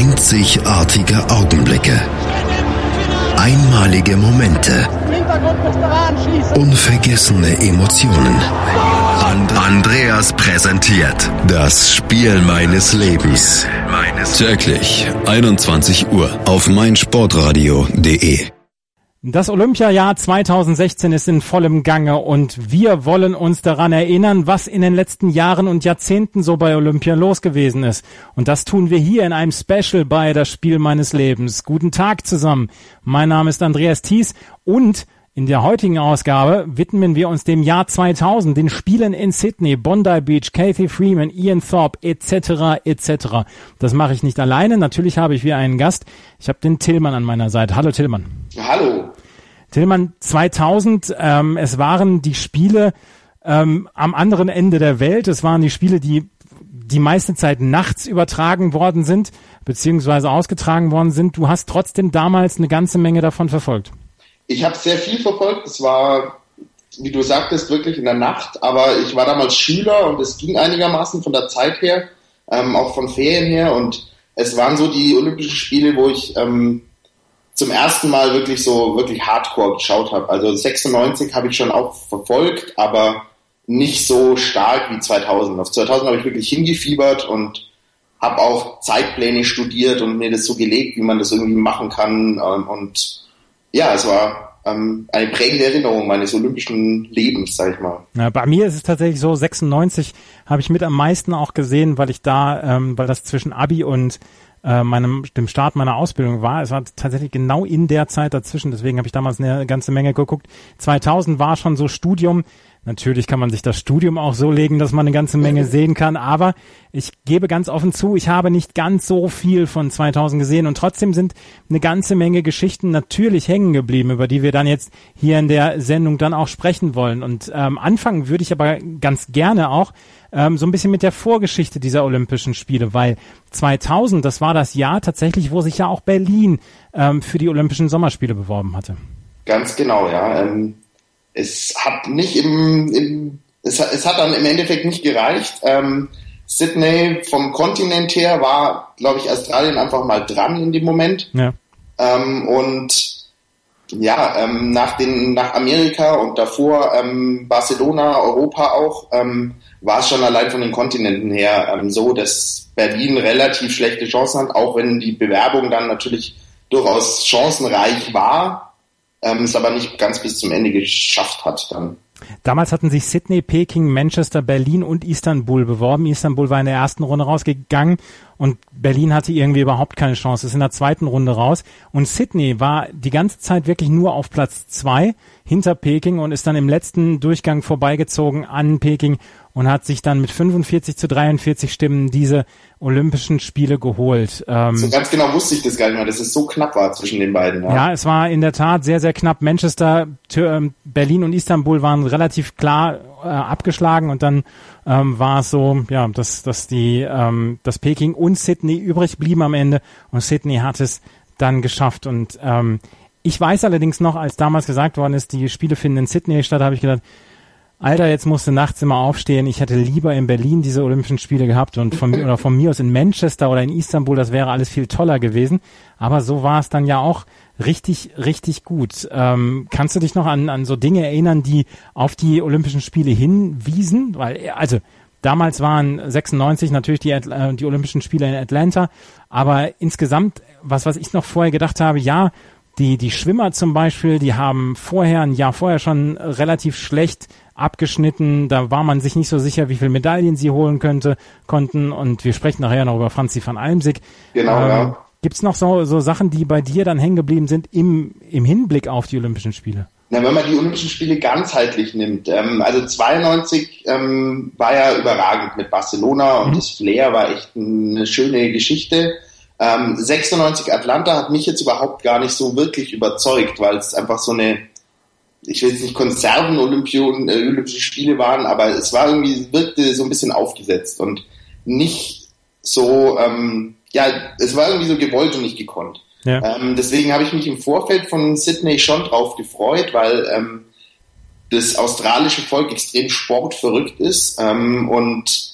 Einzigartige Augenblicke. Einmalige Momente. Unvergessene Emotionen. And Andreas präsentiert das Spiel meines Lebens. Täglich 21 Uhr auf meinsportradio.de. Das Olympiajahr 2016 ist in vollem Gange und wir wollen uns daran erinnern, was in den letzten Jahren und Jahrzehnten so bei Olympia los gewesen ist. Und das tun wir hier in einem Special bei Das Spiel meines Lebens. Guten Tag zusammen. Mein Name ist Andreas Thies und in der heutigen Ausgabe widmen wir uns dem Jahr 2000, den Spielen in Sydney, Bondi Beach, Kathy Freeman, Ian Thorpe etc. etc. Das mache ich nicht alleine. Natürlich habe ich wieder einen Gast. Ich habe den Tillmann an meiner Seite. Hallo Tillmann. Hallo. Tillmann, 2000, ähm, es waren die Spiele ähm, am anderen Ende der Welt. Es waren die Spiele, die die meiste Zeit nachts übertragen worden sind, beziehungsweise ausgetragen worden sind. Du hast trotzdem damals eine ganze Menge davon verfolgt. Ich habe sehr viel verfolgt. Es war, wie du sagtest, wirklich in der Nacht. Aber ich war damals Schüler und es ging einigermaßen von der Zeit her, ähm, auch von Ferien her. Und es waren so die Olympischen Spiele, wo ich ähm, zum ersten Mal wirklich so wirklich Hardcore geschaut habe. Also 96 habe ich schon auch verfolgt, aber nicht so stark wie 2000. Auf 2000 habe ich wirklich hingefiebert und habe auch Zeitpläne studiert und mir das so gelegt, wie man das irgendwie machen kann. Ähm, und ja, es war ähm, eine prägende Erinnerung meines olympischen Lebens, sag ich mal. Ja, bei mir ist es tatsächlich so, 96 habe ich mit am meisten auch gesehen, weil ich da, ähm, weil das zwischen Abi und äh, meinem, dem Start meiner Ausbildung war. Es war tatsächlich genau in der Zeit dazwischen, deswegen habe ich damals eine ganze Menge geguckt. 2000 war schon so Studium, Natürlich kann man sich das Studium auch so legen, dass man eine ganze Menge sehen kann, aber ich gebe ganz offen zu, ich habe nicht ganz so viel von 2000 gesehen und trotzdem sind eine ganze Menge Geschichten natürlich hängen geblieben, über die wir dann jetzt hier in der Sendung dann auch sprechen wollen. Und ähm, anfangen würde ich aber ganz gerne auch ähm, so ein bisschen mit der Vorgeschichte dieser Olympischen Spiele, weil 2000, das war das Jahr tatsächlich, wo sich ja auch Berlin ähm, für die Olympischen Sommerspiele beworben hatte. Ganz genau, ja. Ähm es hat nicht im, im es, hat, es hat dann im Endeffekt nicht gereicht. Ähm, Sydney vom Kontinent her war, glaube ich, Australien einfach mal dran in dem Moment. Ja. Ähm, und ja, ähm, nach, den, nach Amerika und davor ähm, Barcelona, Europa auch, ähm, war es schon allein von den Kontinenten her ähm, so, dass Berlin relativ schlechte Chancen hat, auch wenn die Bewerbung dann natürlich durchaus chancenreich war ähm, es aber nicht ganz bis zum Ende geschafft hat dann. Damals hatten sich Sydney, Peking, Manchester, Berlin und Istanbul beworben. Istanbul war in der ersten Runde rausgegangen und Berlin hatte irgendwie überhaupt keine Chance. Ist in der zweiten Runde raus. Und Sydney war die ganze Zeit wirklich nur auf Platz zwei hinter Peking und ist dann im letzten Durchgang vorbeigezogen an Peking und hat sich dann mit 45 zu 43 Stimmen diese Olympischen Spiele geholt. Ähm, so ganz genau wusste ich das gar nicht mehr, dass es so knapp war zwischen den beiden. Ja, ja es war in der Tat sehr, sehr knapp. Manchester, ähm, Berlin und Istanbul waren relativ klar äh, abgeschlagen und dann ähm, war es so, ja, dass, dass die, ähm, dass Peking und Sydney übrig blieben am Ende und Sydney hat es dann geschafft und ähm, ich weiß allerdings noch, als damals gesagt worden ist, die Spiele finden in Sydney statt, habe ich gedacht, Alter, jetzt musste nachts immer aufstehen. Ich hätte lieber in Berlin diese Olympischen Spiele gehabt und von, oder von mir aus in Manchester oder in Istanbul, das wäre alles viel toller gewesen. Aber so war es dann ja auch richtig, richtig gut. Ähm, kannst du dich noch an, an so Dinge erinnern, die auf die Olympischen Spiele hinwiesen? Weil, also, damals waren 96 natürlich die, äh, die Olympischen Spiele in Atlanta, aber insgesamt, was, was ich noch vorher gedacht habe, ja, die, die Schwimmer zum Beispiel, die haben vorher, ein Jahr vorher schon relativ schlecht abgeschnitten. Da war man sich nicht so sicher, wie viele Medaillen sie holen könnte, konnten. Und wir sprechen nachher noch über Franzi van Almsig. Genau, ähm, ja. Gibt noch so, so Sachen, die bei dir dann hängen geblieben sind im, im Hinblick auf die Olympischen Spiele? Na, wenn man die Olympischen Spiele ganzheitlich nimmt, ähm, also 92 ähm, war ja überragend mit Barcelona und mhm. das Flair war echt eine schöne Geschichte. Ähm, 96 Atlanta hat mich jetzt überhaupt gar nicht so wirklich überzeugt, weil es einfach so eine ich will jetzt nicht Konserven Olympionen, äh, Olympische Spiele waren, aber es war irgendwie, wirkte so ein bisschen aufgesetzt und nicht so, ähm, ja, es war irgendwie so gewollt und nicht gekonnt. Ja. Ähm, deswegen habe ich mich im Vorfeld von Sydney schon drauf gefreut, weil ähm, das australische Volk extrem sportverrückt ist ähm, und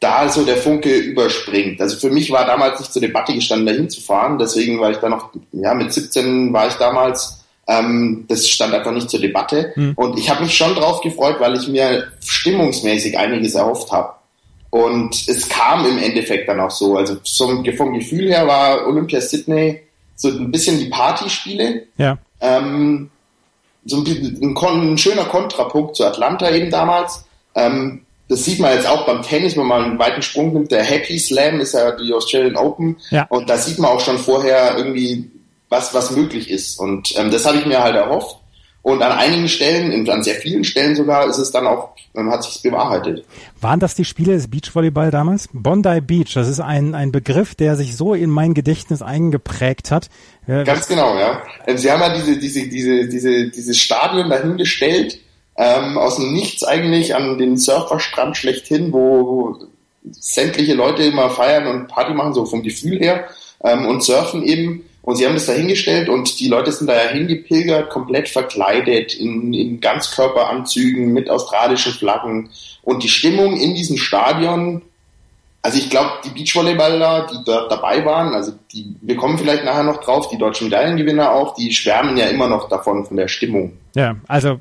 da so der Funke überspringt. Also für mich war damals nicht zur Debatte gestanden, dahin zu fahren. Deswegen war ich da noch, ja, mit 17 war ich damals, ähm, das stand einfach nicht zur Debatte. Mhm. Und ich habe mich schon drauf gefreut, weil ich mir stimmungsmäßig einiges erhofft habe. Und es kam im Endeffekt dann auch so. Also zum, vom Gefühl her war Olympia Sydney so ein bisschen die Partyspiele. Ja. Ähm, so ein, ein, ein, schöner Kontrapunkt zu Atlanta eben damals. Ähm, das sieht man jetzt auch beim Tennis, wenn man einen weiten Sprung nimmt. Der Happy Slam ist ja die Australian Open. Ja. Und da sieht man auch schon vorher irgendwie, was, was möglich ist. Und ähm, das habe ich mir halt erhofft. Und an einigen Stellen, an sehr vielen Stellen sogar, ist es dann auch, ähm, hat sich bewahrheitet. Waren das die Spiele des Beachvolleyball damals? Bondi Beach, das ist ein, ein Begriff, der sich so in mein Gedächtnis eingeprägt hat. Ganz genau, ja. Ähm, Sie haben ja diese, diese, diese, diese, dieses Stadion dahingestellt, ähm, aus dem Nichts eigentlich an den Surferstrand schlechthin, wo sämtliche Leute immer feiern und Party machen, so vom Gefühl her, ähm, und surfen eben. Und sie haben das da hingestellt und die Leute sind da ja hingepilgert, komplett verkleidet, in, in Ganzkörperanzügen mit australischen Flaggen. Und die Stimmung in diesem Stadion, also ich glaube, die Beachvolleyballer, die dort dabei waren, also die, wir kommen vielleicht nachher noch drauf, die deutschen Medaillengewinner auch, die schwärmen ja immer noch davon, von der Stimmung. Ja, also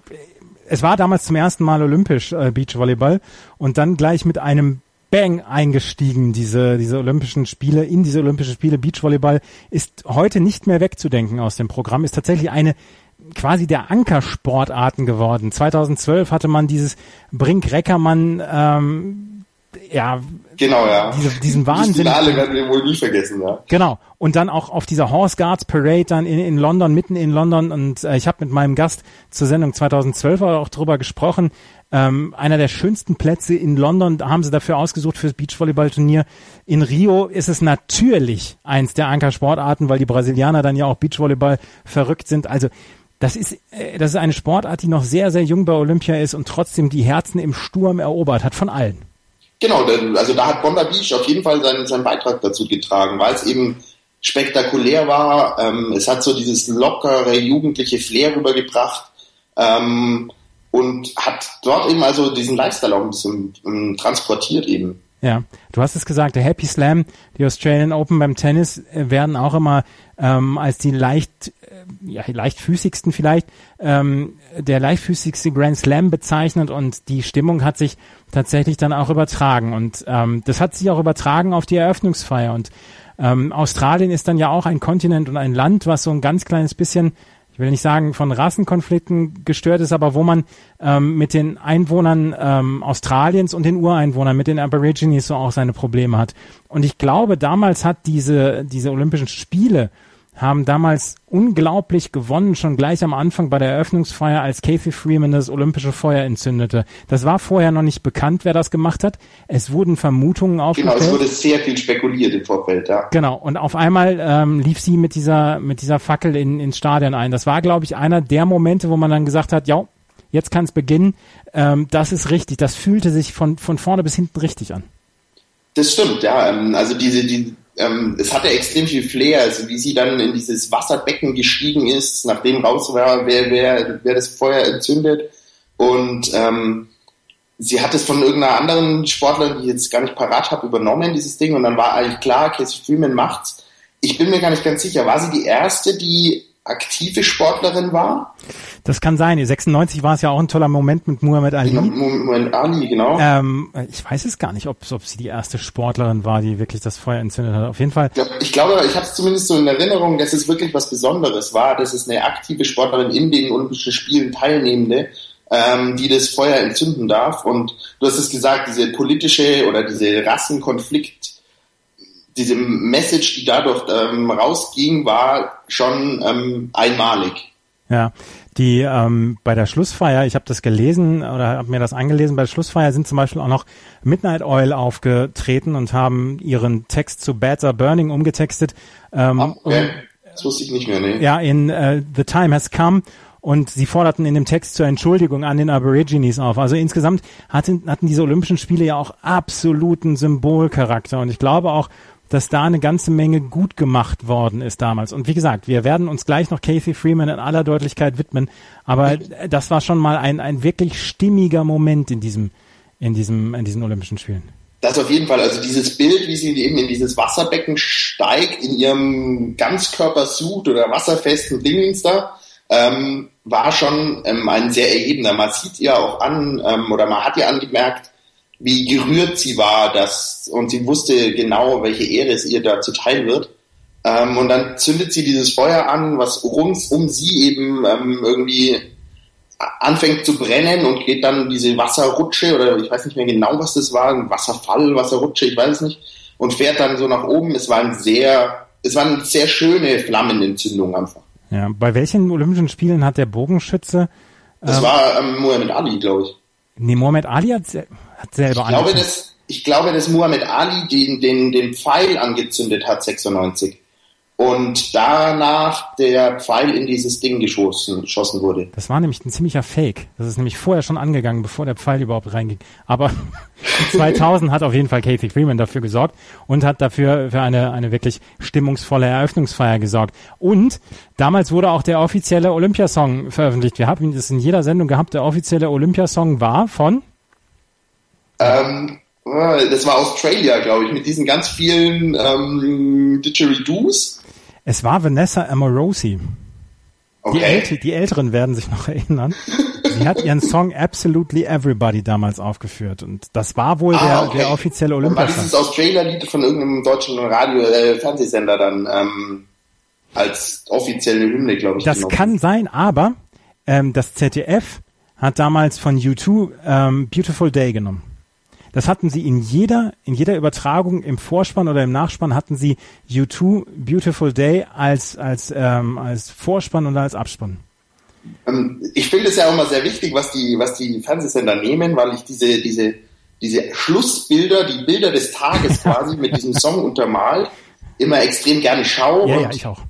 es war damals zum ersten Mal olympisch äh, Beachvolleyball und dann gleich mit einem Bang eingestiegen, diese, diese Olympischen Spiele, in diese Olympischen Spiele. Beachvolleyball ist heute nicht mehr wegzudenken aus dem Programm, ist tatsächlich eine quasi der Ankersportarten geworden. 2012 hatte man dieses Brink-Reckermann ähm, ja, genau, ja. Diese, diesen Wahnsinn. Die Finale werden wir wohl nie vergessen, ja. Genau. Und dann auch auf dieser Horse Guards Parade dann in, in London, mitten in London. Und äh, ich habe mit meinem Gast zur Sendung 2012 auch drüber gesprochen. Ähm, einer der schönsten Plätze in London haben sie dafür ausgesucht fürs Beachvolleyballturnier. In Rio ist es natürlich eins der Ankersportarten, weil die Brasilianer dann ja auch Beachvolleyball verrückt sind. Also das ist, äh, das ist eine Sportart, die noch sehr, sehr jung bei Olympia ist und trotzdem die Herzen im Sturm erobert hat von allen. Genau, also da hat Bonda Beach auf jeden Fall seinen, seinen Beitrag dazu getragen, weil es eben spektakulär war. Ähm, es hat so dieses lockere, jugendliche Flair rübergebracht ähm, und hat dort eben also diesen Lifestyle auch ein bisschen ähm, transportiert eben. Ja, du hast es gesagt, der Happy Slam, die Australian Open beim Tennis äh, werden auch immer ähm, als die leicht, äh, ja, leichtfüßigsten vielleicht, ähm, der leichtfüßigste Grand Slam bezeichnet und die Stimmung hat sich tatsächlich dann auch übertragen und ähm, das hat sich auch übertragen auf die Eröffnungsfeier und ähm, Australien ist dann ja auch ein Kontinent und ein Land, was so ein ganz kleines bisschen ich will nicht sagen von Rassenkonflikten gestört ist, aber wo man ähm, mit den Einwohnern ähm, Australiens und den Ureinwohnern, mit den Aborigines so auch seine Probleme hat. Und ich glaube, damals hat diese, diese Olympischen Spiele haben damals unglaublich gewonnen, schon gleich am Anfang bei der Eröffnungsfeier, als Kathy Freeman das olympische Feuer entzündete. Das war vorher noch nicht bekannt, wer das gemacht hat. Es wurden Vermutungen aufgestellt. Genau, es wurde sehr viel spekuliert im Vorfeld, ja. Genau, und auf einmal ähm, lief sie mit dieser, mit dieser Fackel in, ins Stadion ein. Das war, glaube ich, einer der Momente, wo man dann gesagt hat, ja, jetzt kann es beginnen. Ähm, das ist richtig. Das fühlte sich von, von vorne bis hinten richtig an. Das stimmt, ja. Ähm, also diese, die, ähm, es hatte extrem viel Flair, also wie sie dann in dieses Wasserbecken gestiegen ist, nachdem raus war, wer, wer, wer das Feuer entzündet. Und ähm, sie hat es von irgendeiner anderen Sportlerin, die ich jetzt gar nicht parat habe, übernommen, dieses Ding. Und dann war eigentlich klar, Casey Freeman macht's. Ich bin mir gar nicht ganz sicher, war sie die erste, die aktive Sportlerin war? Das kann sein. 96 war es ja auch ein toller Moment mit Muhammad Ali. Muhammad Ali, genau. Ähm, ich weiß es gar nicht, ob, ob sie die erste Sportlerin war, die wirklich das Feuer entzündet hat. Auf jeden Fall. Ich glaube, ich habe es zumindest so in Erinnerung, dass es wirklich was Besonderes war, dass es eine aktive Sportlerin in den Olympischen Spielen teilnehmende, ähm, die das Feuer entzünden darf. Und du hast es gesagt, diese politische oder diese Rassenkonflikt diese Message, die dadurch ähm, rausging, war schon ähm, einmalig. Ja, die ähm, bei der Schlussfeier, ich habe das gelesen oder habe mir das angelesen, bei der Schlussfeier sind zum Beispiel auch noch Midnight Oil aufgetreten und haben ihren Text zu Bad Are Burning umgetextet. Ähm, okay. das wusste ich nicht mehr, ne? Ja, in uh, The Time Has Come und sie forderten in dem Text zur Entschuldigung an den Aborigines auf. Also insgesamt hatten, hatten diese Olympischen Spiele ja auch absoluten Symbolcharakter und ich glaube auch, dass da eine ganze Menge gut gemacht worden ist damals. Und wie gesagt, wir werden uns gleich noch Kathy Freeman in aller Deutlichkeit widmen, aber das war schon mal ein, ein wirklich stimmiger Moment in diesem, in diesem, in diesen Olympischen Spielen. Das auf jeden Fall. Also dieses Bild, wie sie eben in dieses Wasserbecken steigt, in ihrem Ganzkörpersuit oder wasserfesten Dingens da, ähm, war schon ähm, ein sehr erhebender. Man sieht ihr auch an, ähm, oder man hat ihr angemerkt, wie gerührt sie war, dass, und sie wusste genau, welche Ehre es ihr da zuteil wird. Ähm, und dann zündet sie dieses Feuer an, was rund um sie eben ähm, irgendwie anfängt zu brennen und geht dann diese Wasserrutsche oder ich weiß nicht mehr genau, was das war, ein Wasserfall, Wasserrutsche, ich weiß es nicht, und fährt dann so nach oben. Es war ein sehr, es war eine sehr schöne Flammenentzündung einfach. Ja, bei welchen Olympischen Spielen hat der Bogenschütze? Das ähm, war ähm, Muhammad Ali, glaube ich. Nee, Muhammad Ali hat, hat selber ich glaube, dass, ich glaube, dass Muhammad Ali den, den, den Pfeil angezündet hat, 96 und danach der Pfeil in dieses Ding geschossen, geschossen wurde. Das war nämlich ein ziemlicher Fake. Das ist nämlich vorher schon angegangen, bevor der Pfeil überhaupt reinging. Aber 2000 hat auf jeden Fall Kathy Freeman dafür gesorgt und hat dafür für eine, eine wirklich stimmungsvolle Eröffnungsfeier gesorgt. Und damals wurde auch der offizielle Olympiasong veröffentlicht. Wir haben das in jeder Sendung gehabt. Der offizielle Olympiasong war von? Ähm, äh, das war Australia, glaube ich, mit diesen ganz vielen ähm, Didgeridoos. Es war Vanessa Amorosi. Okay. Die, Äl die Älteren werden sich noch erinnern. Sie hat ihren Song Absolutely Everybody damals aufgeführt und das war wohl ah, der, okay. der offizielle Olympiasong. War dieses Australia-Lied von irgendeinem deutschen Radio, äh, Fernsehsender dann ähm, als offizielle Hymne, glaube ich. Das genommen. kann sein, aber ähm, das ZDF hat damals von U2 ähm, Beautiful Day genommen. Das hatten sie in jeder, in jeder Übertragung im Vorspann oder im Nachspann hatten sie U2 Beautiful Day als, als, ähm, als Vorspann und als Abspann. Ähm, ich finde es ja auch immer sehr wichtig, was die, was die Fernsehsender nehmen, weil ich diese, diese, diese Schlussbilder, die Bilder des Tages quasi mit diesem Song untermalt, immer extrem gerne schaue. Ja, ja, ich auch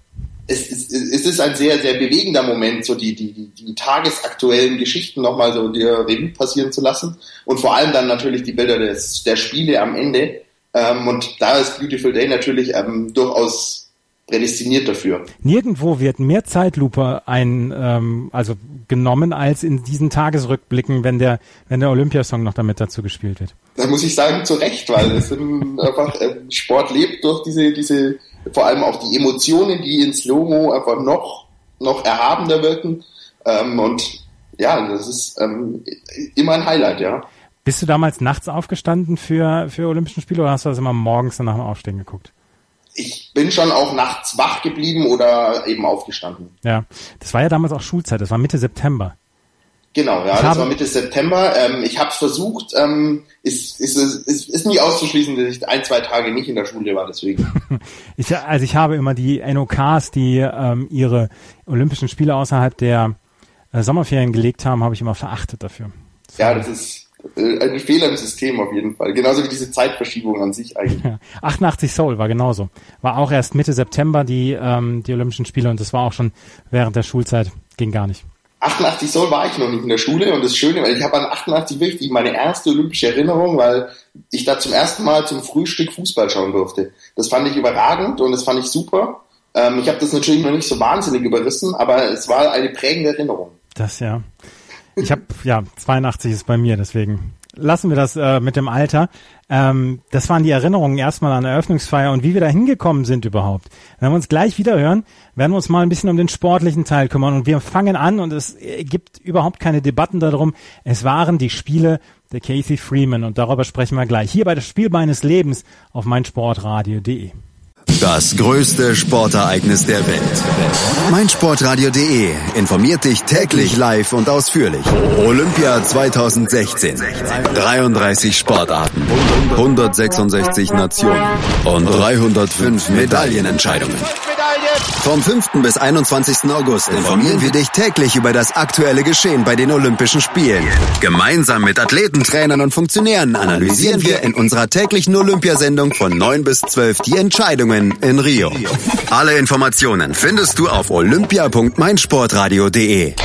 es, es, es ist ein sehr, sehr bewegender Moment, so die, die, die, tagesaktuellen Geschichten nochmal so der Revue passieren zu lassen. Und vor allem dann natürlich die Bilder des, der Spiele am Ende. Ähm, und da ist Beautiful Day natürlich ähm, durchaus prädestiniert dafür. Nirgendwo wird mehr Zeitlupe ein, ähm, also genommen als in diesen Tagesrückblicken, wenn der, wenn der Olympiasong noch damit dazu gespielt wird. Da muss ich sagen, zu Recht, weil es einfach, äh, Sport lebt durch diese, diese vor allem auch die Emotionen, die in Slow-Mo einfach noch, noch erhabener wirken. Ähm, und ja, das ist ähm, immer ein Highlight, ja. Bist du damals nachts aufgestanden für, für Olympischen Spiele oder hast du das immer morgens nach dem Aufstehen geguckt? Ich bin schon auch nachts wach geblieben oder eben aufgestanden. Ja, das war ja damals auch Schulzeit, das war Mitte September. Genau, ja, das war Mitte September. Ähm, ich habe es versucht, ähm, ist, ist, ist, ist nie auszuschließen, dass ich ein, zwei Tage nicht in der Schule war, deswegen. ich, also ich habe immer die NOKs, die ähm, ihre Olympischen Spiele außerhalb der äh, Sommerferien gelegt haben, habe ich immer verachtet dafür. Das ja, das ist äh, ein Fehler im System auf jeden Fall. Genauso wie diese Zeitverschiebung an sich eigentlich. Ja. 88 Seoul war genauso. War auch erst Mitte September die, ähm, die Olympischen Spiele und das war auch schon während der Schulzeit. Ging gar nicht. 88 Soll war ich noch nicht in der Schule und das Schöne, weil ich habe an 88 wirklich meine erste olympische Erinnerung, weil ich da zum ersten Mal zum Frühstück Fußball schauen durfte. Das fand ich überragend und das fand ich super. Ähm, ich habe das natürlich noch nicht so wahnsinnig überrissen, aber es war eine prägende Erinnerung. Das ja. Ich habe ja 82 ist bei mir, deswegen lassen wir das äh, mit dem Alter. Ähm, das waren die Erinnerungen erstmal an Eröffnungsfeier und wie wir da hingekommen sind überhaupt. Wenn wir uns gleich wieder hören, werden wir uns mal ein bisschen um den sportlichen Teil kümmern und wir fangen an und es gibt überhaupt keine Debatten darum. Es waren die Spiele der Casey Freeman und darüber sprechen wir gleich hier bei das Spiel meines Lebens auf meinsportradio.de. Das größte Sportereignis der Welt. Meinsportradio.de informiert dich täglich live und ausführlich. Olympia 2016. 33 Sportarten, 166 Nationen und 305 Medaillenentscheidungen. Vom 5. bis 21. August informieren wir dich täglich über das aktuelle Geschehen bei den Olympischen Spielen. Gemeinsam mit Athleten, Trainern und Funktionären analysieren wir in unserer täglichen Olympiasendung von 9 bis 12 die Entscheidungen in Rio. Alle Informationen findest du auf olympia.meinsportradio.de.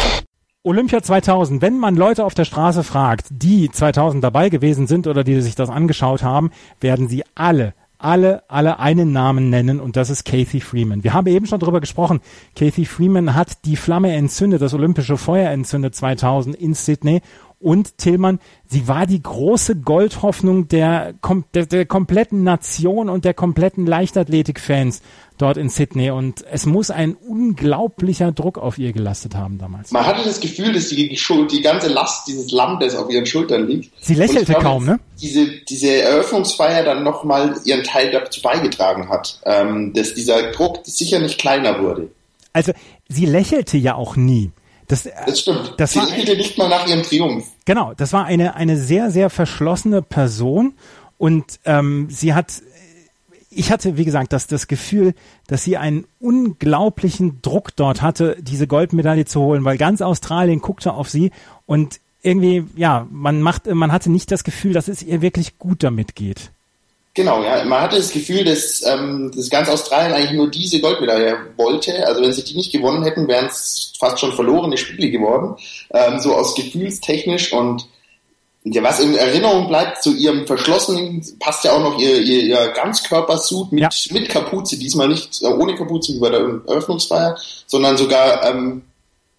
Olympia 2000, wenn man Leute auf der Straße fragt, die 2000 dabei gewesen sind oder die sich das angeschaut haben, werden sie alle alle, alle einen Namen nennen und das ist Kathy Freeman. Wir haben eben schon darüber gesprochen. Kathy Freeman hat die Flamme entzündet, das olympische Feuer entzündet 2000 in Sydney Und Tillmann, sie war die große Goldhoffnung der, der, der kompletten Nation und der kompletten Leichtathletik-Fans dort in Sydney. Und es muss ein unglaublicher Druck auf ihr gelastet haben damals. Man hatte das Gefühl, dass die, die ganze Last dieses Landes auf ihren Schultern liegt. Sie lächelte glaube, kaum, ne? Diese, diese Eröffnungsfeier dann nochmal ihren Teil dazu beigetragen hat, ähm, dass dieser Druck sicher nicht kleiner wurde. Also sie lächelte ja auch nie. Das, das stimmt. Das Sie spielte nicht mal nach ihrem Triumph. Genau, das war eine, eine sehr, sehr verschlossene Person und ähm, sie hat, ich hatte, wie gesagt, das, das Gefühl, dass sie einen unglaublichen Druck dort hatte, diese Goldmedaille zu holen, weil ganz Australien guckte auf sie und irgendwie, ja, man macht, man hatte nicht das Gefühl, dass es ihr wirklich gut damit geht. Genau, ja. Man hatte das Gefühl, dass, ähm, dass ganz Australien eigentlich nur diese Goldmedaille wollte. Also wenn sie die nicht gewonnen hätten, wären es fast schon verlorene Spiele geworden. Ähm, so aus gefühlstechnisch und ja, was in Erinnerung bleibt zu ihrem verschlossenen, passt ja auch noch ihr, ihr, ihr Ganzkörpersuit mit, ja. mit Kapuze, diesmal nicht äh, ohne Kapuze wie bei der Eröffnungsfeier, sondern sogar ähm,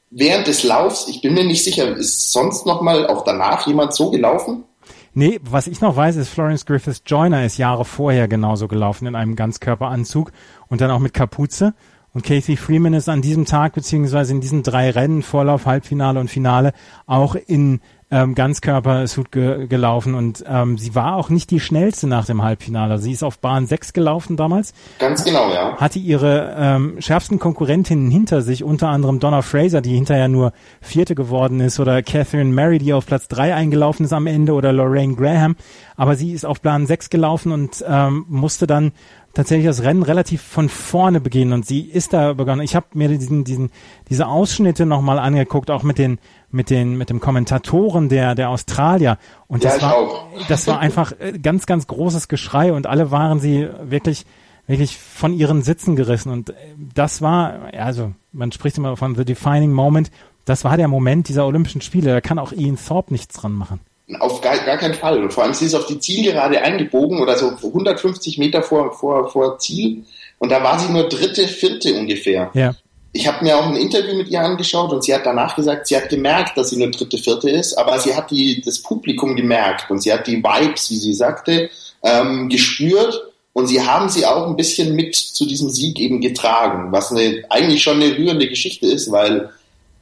während des Laufs, ich bin mir nicht sicher, ist sonst noch mal auch danach jemand so gelaufen? Nee, was ich noch weiß, ist Florence Griffiths Joyner ist Jahre vorher genauso gelaufen in einem Ganzkörperanzug und dann auch mit Kapuze. Und Casey Freeman ist an diesem Tag beziehungsweise in diesen drei Rennen, Vorlauf, Halbfinale und Finale, auch in ähm, Ganzkörpersuit ge gelaufen und ähm, sie war auch nicht die schnellste nach dem Halbfinale. Sie ist auf Bahn 6 gelaufen damals. Ganz genau, ja. Hatte ihre ähm, schärfsten Konkurrentinnen hinter sich, unter anderem Donna Fraser, die hinterher nur Vierte geworden ist, oder Catherine Mary, die auf Platz 3 eingelaufen ist am Ende, oder Lorraine Graham. Aber sie ist auf Bahn 6 gelaufen und ähm, musste dann tatsächlich das Rennen relativ von vorne beginnen und sie ist da begonnen. Ich habe mir diesen, diesen, diese Ausschnitte nochmal angeguckt, auch mit den mit den mit dem Kommentatoren der der Australier. Und das ja, war auch. das war einfach äh, ganz ganz großes Geschrei und alle waren sie wirklich wirklich von ihren Sitzen gerissen. Und äh, das war also man spricht immer von the defining moment. Das war der Moment dieser Olympischen Spiele. Da kann auch Ian Thorpe nichts dran machen. Auf gar, gar keinen Fall. Und vor allem sie ist auf die Zielgerade eingebogen oder so 150 Meter vor vor vor Ziel. Und da war sie nur dritte vierte ungefähr. Ja ich habe mir auch ein Interview mit ihr angeschaut und sie hat danach gesagt, sie hat gemerkt, dass sie nur dritte, vierte ist, aber sie hat die, das Publikum gemerkt und sie hat die Vibes, wie sie sagte, ähm, gespürt und sie haben sie auch ein bisschen mit zu diesem Sieg eben getragen, was eine, eigentlich schon eine rührende Geschichte ist, weil,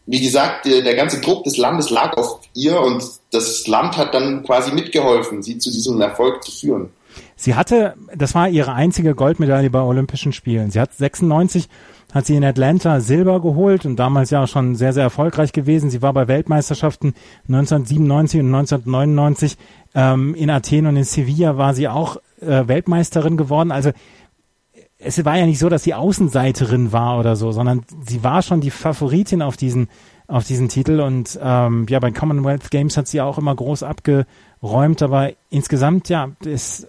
wie gesagt, der, der ganze Druck des Landes lag auf ihr und das Land hat dann quasi mitgeholfen, sie zu diesem Erfolg zu führen. Sie hatte, das war ihre einzige Goldmedaille bei Olympischen Spielen. Sie hat 96 hat sie in Atlanta Silber geholt und damals ja schon sehr, sehr erfolgreich gewesen. Sie war bei Weltmeisterschaften 1997 und 1999 ähm, in Athen und in Sevilla war sie auch äh, Weltmeisterin geworden. Also es war ja nicht so, dass sie Außenseiterin war oder so, sondern sie war schon die Favoritin auf diesen auf diesen Titel und ähm, ja bei Commonwealth Games hat sie auch immer groß abgeräumt, aber insgesamt ja ist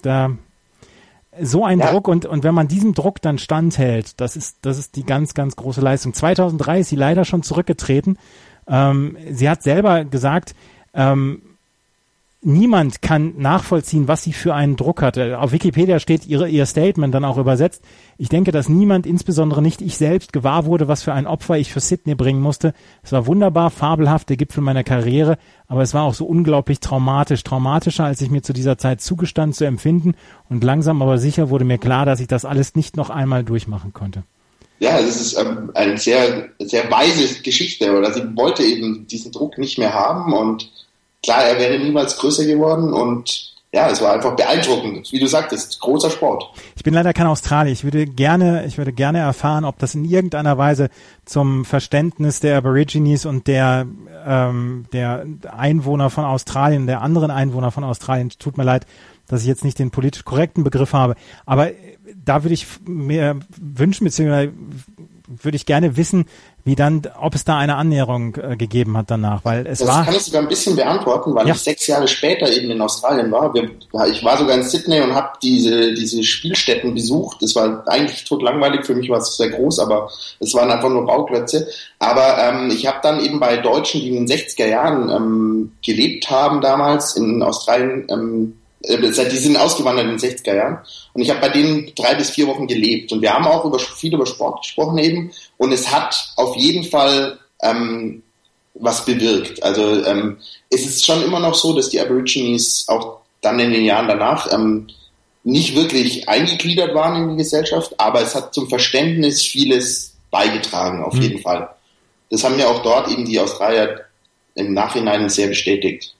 da so ein ja. Druck und, und wenn man diesem Druck dann standhält, das ist, das ist die ganz, ganz große Leistung. 2003 ist sie leider schon zurückgetreten. Ähm, sie hat selber gesagt, ähm, niemand kann nachvollziehen, was sie für einen Druck hatte. Auf Wikipedia steht ihre, ihr Statement dann auch übersetzt. Ich denke, dass niemand, insbesondere nicht ich selbst, gewahr wurde, was für ein Opfer ich für Sydney bringen musste. Es war wunderbar, fabelhaft, der Gipfel meiner Karriere, aber es war auch so unglaublich traumatisch. Traumatischer, als ich mir zu dieser Zeit zugestand zu empfinden. Und langsam aber sicher wurde mir klar, dass ich das alles nicht noch einmal durchmachen konnte. Ja, das ist ähm, eine sehr, sehr weise Geschichte, oder sie wollte eben diesen Druck nicht mehr haben und klar, er wäre niemals größer geworden und ja, es war einfach beeindruckend. Wie du sagtest, großer Sport. Ich bin leider kein Australier. Ich würde gerne, ich würde gerne erfahren, ob das in irgendeiner Weise zum Verständnis der Aborigines und der, ähm, der Einwohner von Australien, der anderen Einwohner von Australien, tut mir leid, dass ich jetzt nicht den politisch korrekten Begriff habe, aber da würde ich mir wünschen, beziehungsweise würde ich gerne wissen, wie dann, ob es da eine Annäherung äh, gegeben hat danach, weil es das war. Das kann ich sogar ein bisschen beantworten, weil ja. ich sechs Jahre später eben in Australien war. Wir, ich war sogar in Sydney und habe diese diese Spielstätten besucht. Das war eigentlich tot langweilig für mich, war es sehr groß, aber es waren einfach nur Bauklötze. Aber ähm, ich habe dann eben bei Deutschen, die in den 60er Jahren ähm, gelebt haben damals in Australien, ähm, äh, die sind ausgewandert in den 60er Jahren und ich habe bei denen drei bis vier Wochen gelebt und wir haben auch über viel über Sport gesprochen eben und es hat auf jeden Fall ähm, was bewirkt. Also ähm, es ist schon immer noch so, dass die Aborigines auch dann in den Jahren danach ähm, nicht wirklich eingegliedert waren in die Gesellschaft, aber es hat zum Verständnis vieles beigetragen, auf mhm. jeden Fall. Das haben ja auch dort eben die Australier im Nachhinein sehr bestätigt.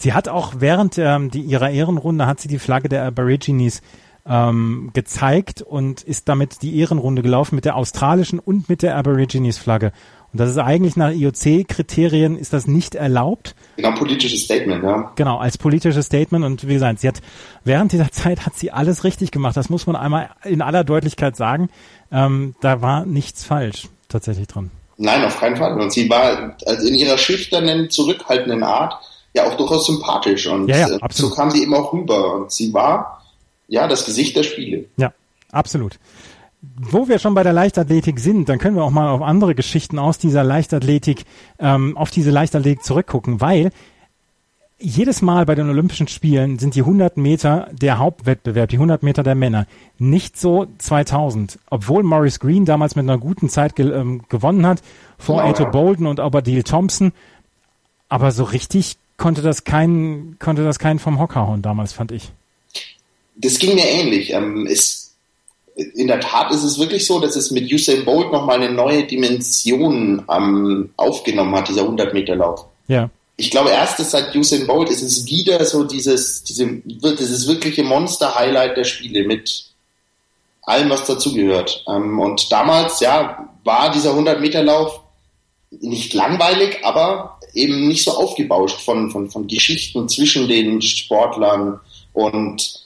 Sie hat auch während ähm, die, ihrer Ehrenrunde hat sie die Flagge der Aborigines ähm, gezeigt und ist damit die Ehrenrunde gelaufen mit der australischen und mit der Aborigines-Flagge. Und das ist eigentlich nach IOC-Kriterien ist das nicht erlaubt. Genau, politisches Statement, ja. Genau, als politisches Statement. Und wie gesagt, sie hat während dieser Zeit hat sie alles richtig gemacht. Das muss man einmal in aller Deutlichkeit sagen. Ähm, da war nichts falsch tatsächlich dran. Nein, auf keinen Fall. Und sie war also in ihrer schüchternen, zurückhaltenden Art ja auch durchaus sympathisch. Und ja, ja, äh, so kam sie eben auch rüber. Und sie war ja das Gesicht der Spiele. Ja, absolut. Wo wir schon bei der Leichtathletik sind, dann können wir auch mal auf andere Geschichten aus dieser Leichtathletik, ähm, auf diese Leichtathletik zurückgucken, weil jedes Mal bei den Olympischen Spielen sind die 100 Meter der Hauptwettbewerb, die 100 Meter der Männer. Nicht so 2000. Obwohl Maurice Green damals mit einer guten Zeit ge ähm, gewonnen hat, vor Ato ja. Bolden und Obadil Thompson. Aber so richtig konnte das kein, konnte das keinen vom Hocker hauen damals, fand ich. Das ging mir ähnlich. Ähm, es in der Tat ist es wirklich so, dass es mit Usain Bolt nochmal eine neue Dimension ähm, aufgenommen hat, dieser 100 Meter Lauf. Ja. Ich glaube, erst seit Usain Bolt ist es wieder so dieses, diese, dieses wirkliche Monster-Highlight der Spiele mit allem, was dazugehört. Ähm, und damals, ja, war dieser 100 Meter Lauf nicht langweilig, aber eben nicht so aufgebauscht von, von, von Geschichten zwischen den Sportlern und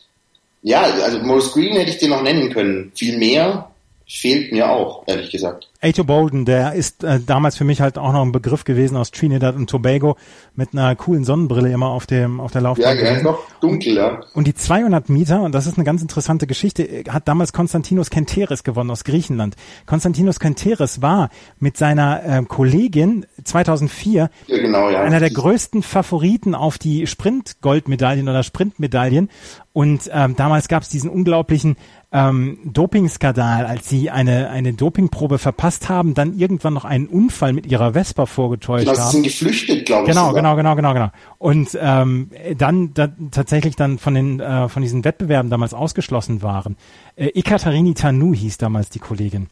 ja, also Morris Green hätte ich dir noch nennen können. Viel mehr fehlt mir auch, ehrlich gesagt. Ato Bolden, der ist äh, damals für mich halt auch noch ein Begriff gewesen aus Trinidad und Tobago mit einer coolen Sonnenbrille immer auf dem auf der Laufbahn. Ja, noch dunkel, ja. Und die 200 Meter, und das ist eine ganz interessante Geschichte, hat damals Konstantinos Kenteris gewonnen aus Griechenland. Konstantinos Kenteris war mit seiner äh, Kollegin 2004 ja, genau, ja. einer der größten Favoriten auf die Sprint-Goldmedaillen oder Sprintmedaillen. Und ähm, damals gab es diesen unglaublichen ähm, Dopingskandal, als sie eine, eine Dopingprobe verpasst haben, dann irgendwann noch einen Unfall mit ihrer Vespa vorgetäuscht genau, haben. Sie sind geflüchtet, glaube ich. Genau, genau, genau, genau, genau. Und ähm, dann, dann tatsächlich dann von den äh, von diesen Wettbewerben damals ausgeschlossen waren. Äh, Ekaterini Tanu hieß damals die Kollegin.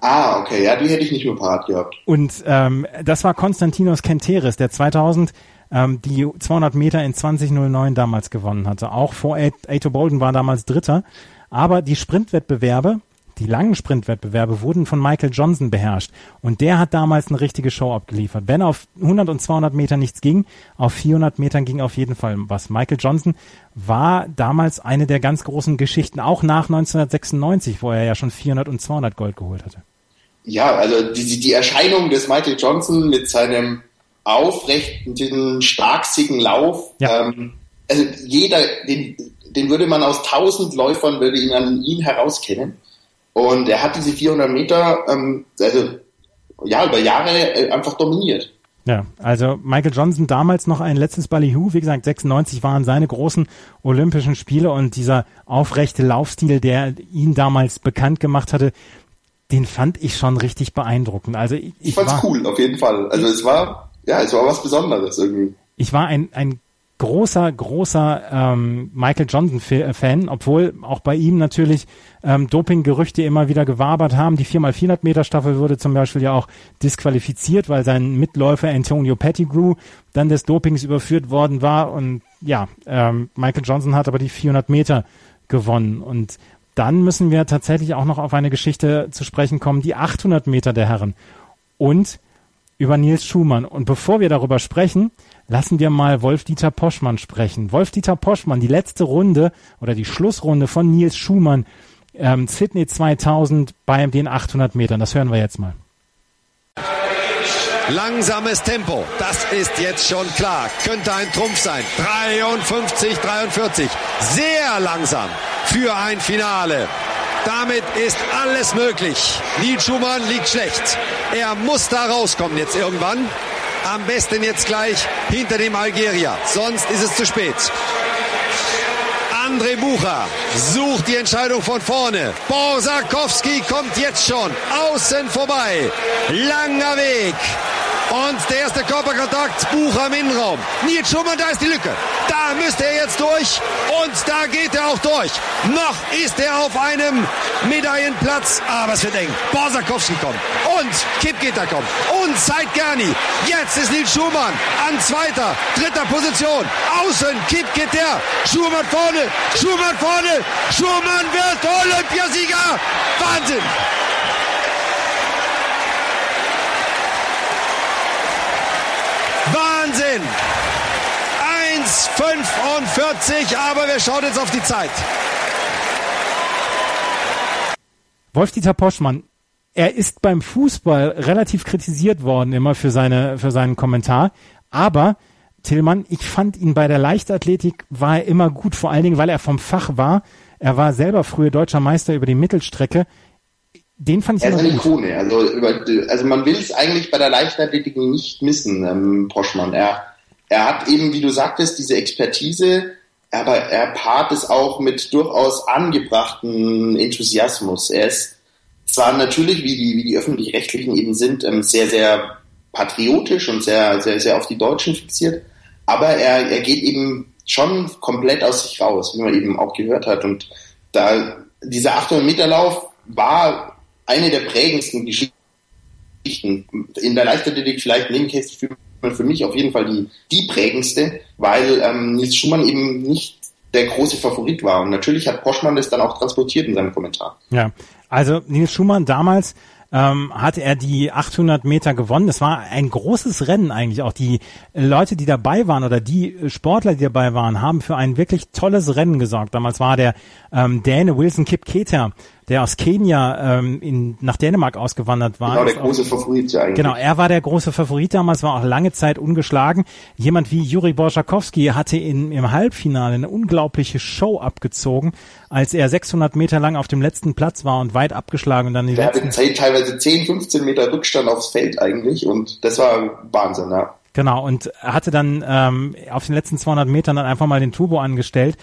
Ah, okay, ja, die hätte ich nicht mehr parat gehabt. Und ähm, das war Konstantinos Kenteris, der 2000 ähm, die 200 Meter in 2009 damals gewonnen hatte. Auch vor Ato Bolden war damals Dritter. Aber die Sprintwettbewerbe, die langen Sprintwettbewerbe wurden von Michael Johnson beherrscht. Und der hat damals eine richtige Show abgeliefert. Wenn auf 100 und 200 Meter nichts ging, auf 400 Metern ging auf jeden Fall was. Michael Johnson war damals eine der ganz großen Geschichten, auch nach 1996, wo er ja schon 400 und 200 Gold geholt hatte. Ja, also die, die Erscheinung des Michael Johnson mit seinem aufrechten, starksigen Lauf, ja. ähm, also jeder, den, den würde man aus tausend Läufern, würde ihn an ihn herauskennen. Und er hat diese 400 Meter, ähm, also ja, über Jahre äh, einfach dominiert. Ja, also Michael Johnson damals noch ein letztes Ballyhoo, wie gesagt, 96 waren seine großen Olympischen Spiele und dieser aufrechte Laufstil, der ihn damals bekannt gemacht hatte, den fand ich schon richtig beeindruckend. Also ich, ich, ich fand's war, cool, auf jeden Fall. Also es war, ja, es war was Besonderes irgendwie. Ich war ein, ein großer, großer ähm, Michael Johnson-Fan, obwohl auch bei ihm natürlich ähm, Dopinggerüchte immer wieder gewabert haben. Die 4x400 Meter Staffel wurde zum Beispiel ja auch disqualifiziert, weil sein Mitläufer Antonio Pettigrew dann des Dopings überführt worden war. Und ja, ähm, Michael Johnson hat aber die 400 Meter gewonnen. Und dann müssen wir tatsächlich auch noch auf eine Geschichte zu sprechen kommen, die 800 Meter der Herren. Und über Nils Schumann. Und bevor wir darüber sprechen, lassen wir mal Wolf-Dieter Poschmann sprechen. Wolf-Dieter Poschmann, die letzte Runde oder die Schlussrunde von Nils Schumann, ähm, Sydney 2000 bei den 800 Metern. Das hören wir jetzt mal. Langsames Tempo, das ist jetzt schon klar. Könnte ein Trumpf sein. 53, 43. Sehr langsam für ein Finale. Damit ist alles möglich. Nils Schumann liegt schlecht. Er muss da rauskommen jetzt irgendwann. Am besten jetzt gleich hinter dem Algerier. Sonst ist es zu spät. André Bucher sucht die Entscheidung von vorne. Borsakowski kommt jetzt schon außen vorbei. Langer Weg. Und der erste Körperkontakt, Buch am Innenraum. Nils Schumann, da ist die Lücke. Da müsste er jetzt durch. Und da geht er auch durch. Noch ist er auf einem Medaillenplatz. Aber es wird eng. Borsakowski kommt. Und Kipketer kommt. Und Zeit Gerni. Jetzt ist Nils Schumann an zweiter, dritter Position. Außen Kipketer. Schumann vorne. Schumann vorne. Schumann wird Olympiasieger. Wahnsinn. Wahnsinn! 1,45, aber wir schauen jetzt auf die Zeit. Wolf-Dieter Poschmann, er ist beim Fußball relativ kritisiert worden immer für seine für seinen Kommentar, aber Tillmann, ich fand ihn bei der Leichtathletik war er immer gut, vor allen Dingen, weil er vom Fach war. Er war selber früher deutscher Meister über die Mittelstrecke. Den fand ich er ist eine. Ikone. Also, über, also man will es eigentlich bei der Leichtathletik nicht missen, ähm, Poschmann. Er, er hat eben, wie du sagtest, diese Expertise, aber er paart es auch mit durchaus angebrachten Enthusiasmus. Er ist zwar natürlich, wie die, wie die öffentlich-rechtlichen eben sind, ähm, sehr, sehr patriotisch und sehr, sehr, sehr auf die Deutschen fixiert, aber er, er geht eben schon komplett aus sich raus, wie man eben auch gehört hat. Und da dieser 800 Meter Lauf war eine der prägendsten Geschichten in der Leichtathletik vielleicht neben Kästchen für, für mich auf jeden Fall die, die prägendste, weil ähm, Nils Schumann eben nicht der große Favorit war. Und natürlich hat Poschmann das dann auch transportiert in seinem Kommentar. Ja, also Nils Schumann damals ähm, hatte er die 800 Meter gewonnen. Das war ein großes Rennen eigentlich. Auch die Leute, die dabei waren oder die Sportler, die dabei waren, haben für ein wirklich tolles Rennen gesorgt. Damals war der ähm, Däne Wilson Kipketer, der aus Kenia ähm, in, nach Dänemark ausgewandert war. Genau, der große Favorit ja eigentlich. Genau, er war der große Favorit damals, war auch lange Zeit ungeschlagen. Jemand wie Juri Borschakowski hatte in, im Halbfinale eine unglaubliche Show abgezogen, als er 600 Meter lang auf dem letzten Platz war und weit abgeschlagen und dann die Der letzten hatte teilweise 10, 15 Meter Rückstand aufs Feld eigentlich und das war Wahnsinn, ja. Genau, und er hatte dann ähm, auf den letzten 200 Metern dann einfach mal den Turbo angestellt.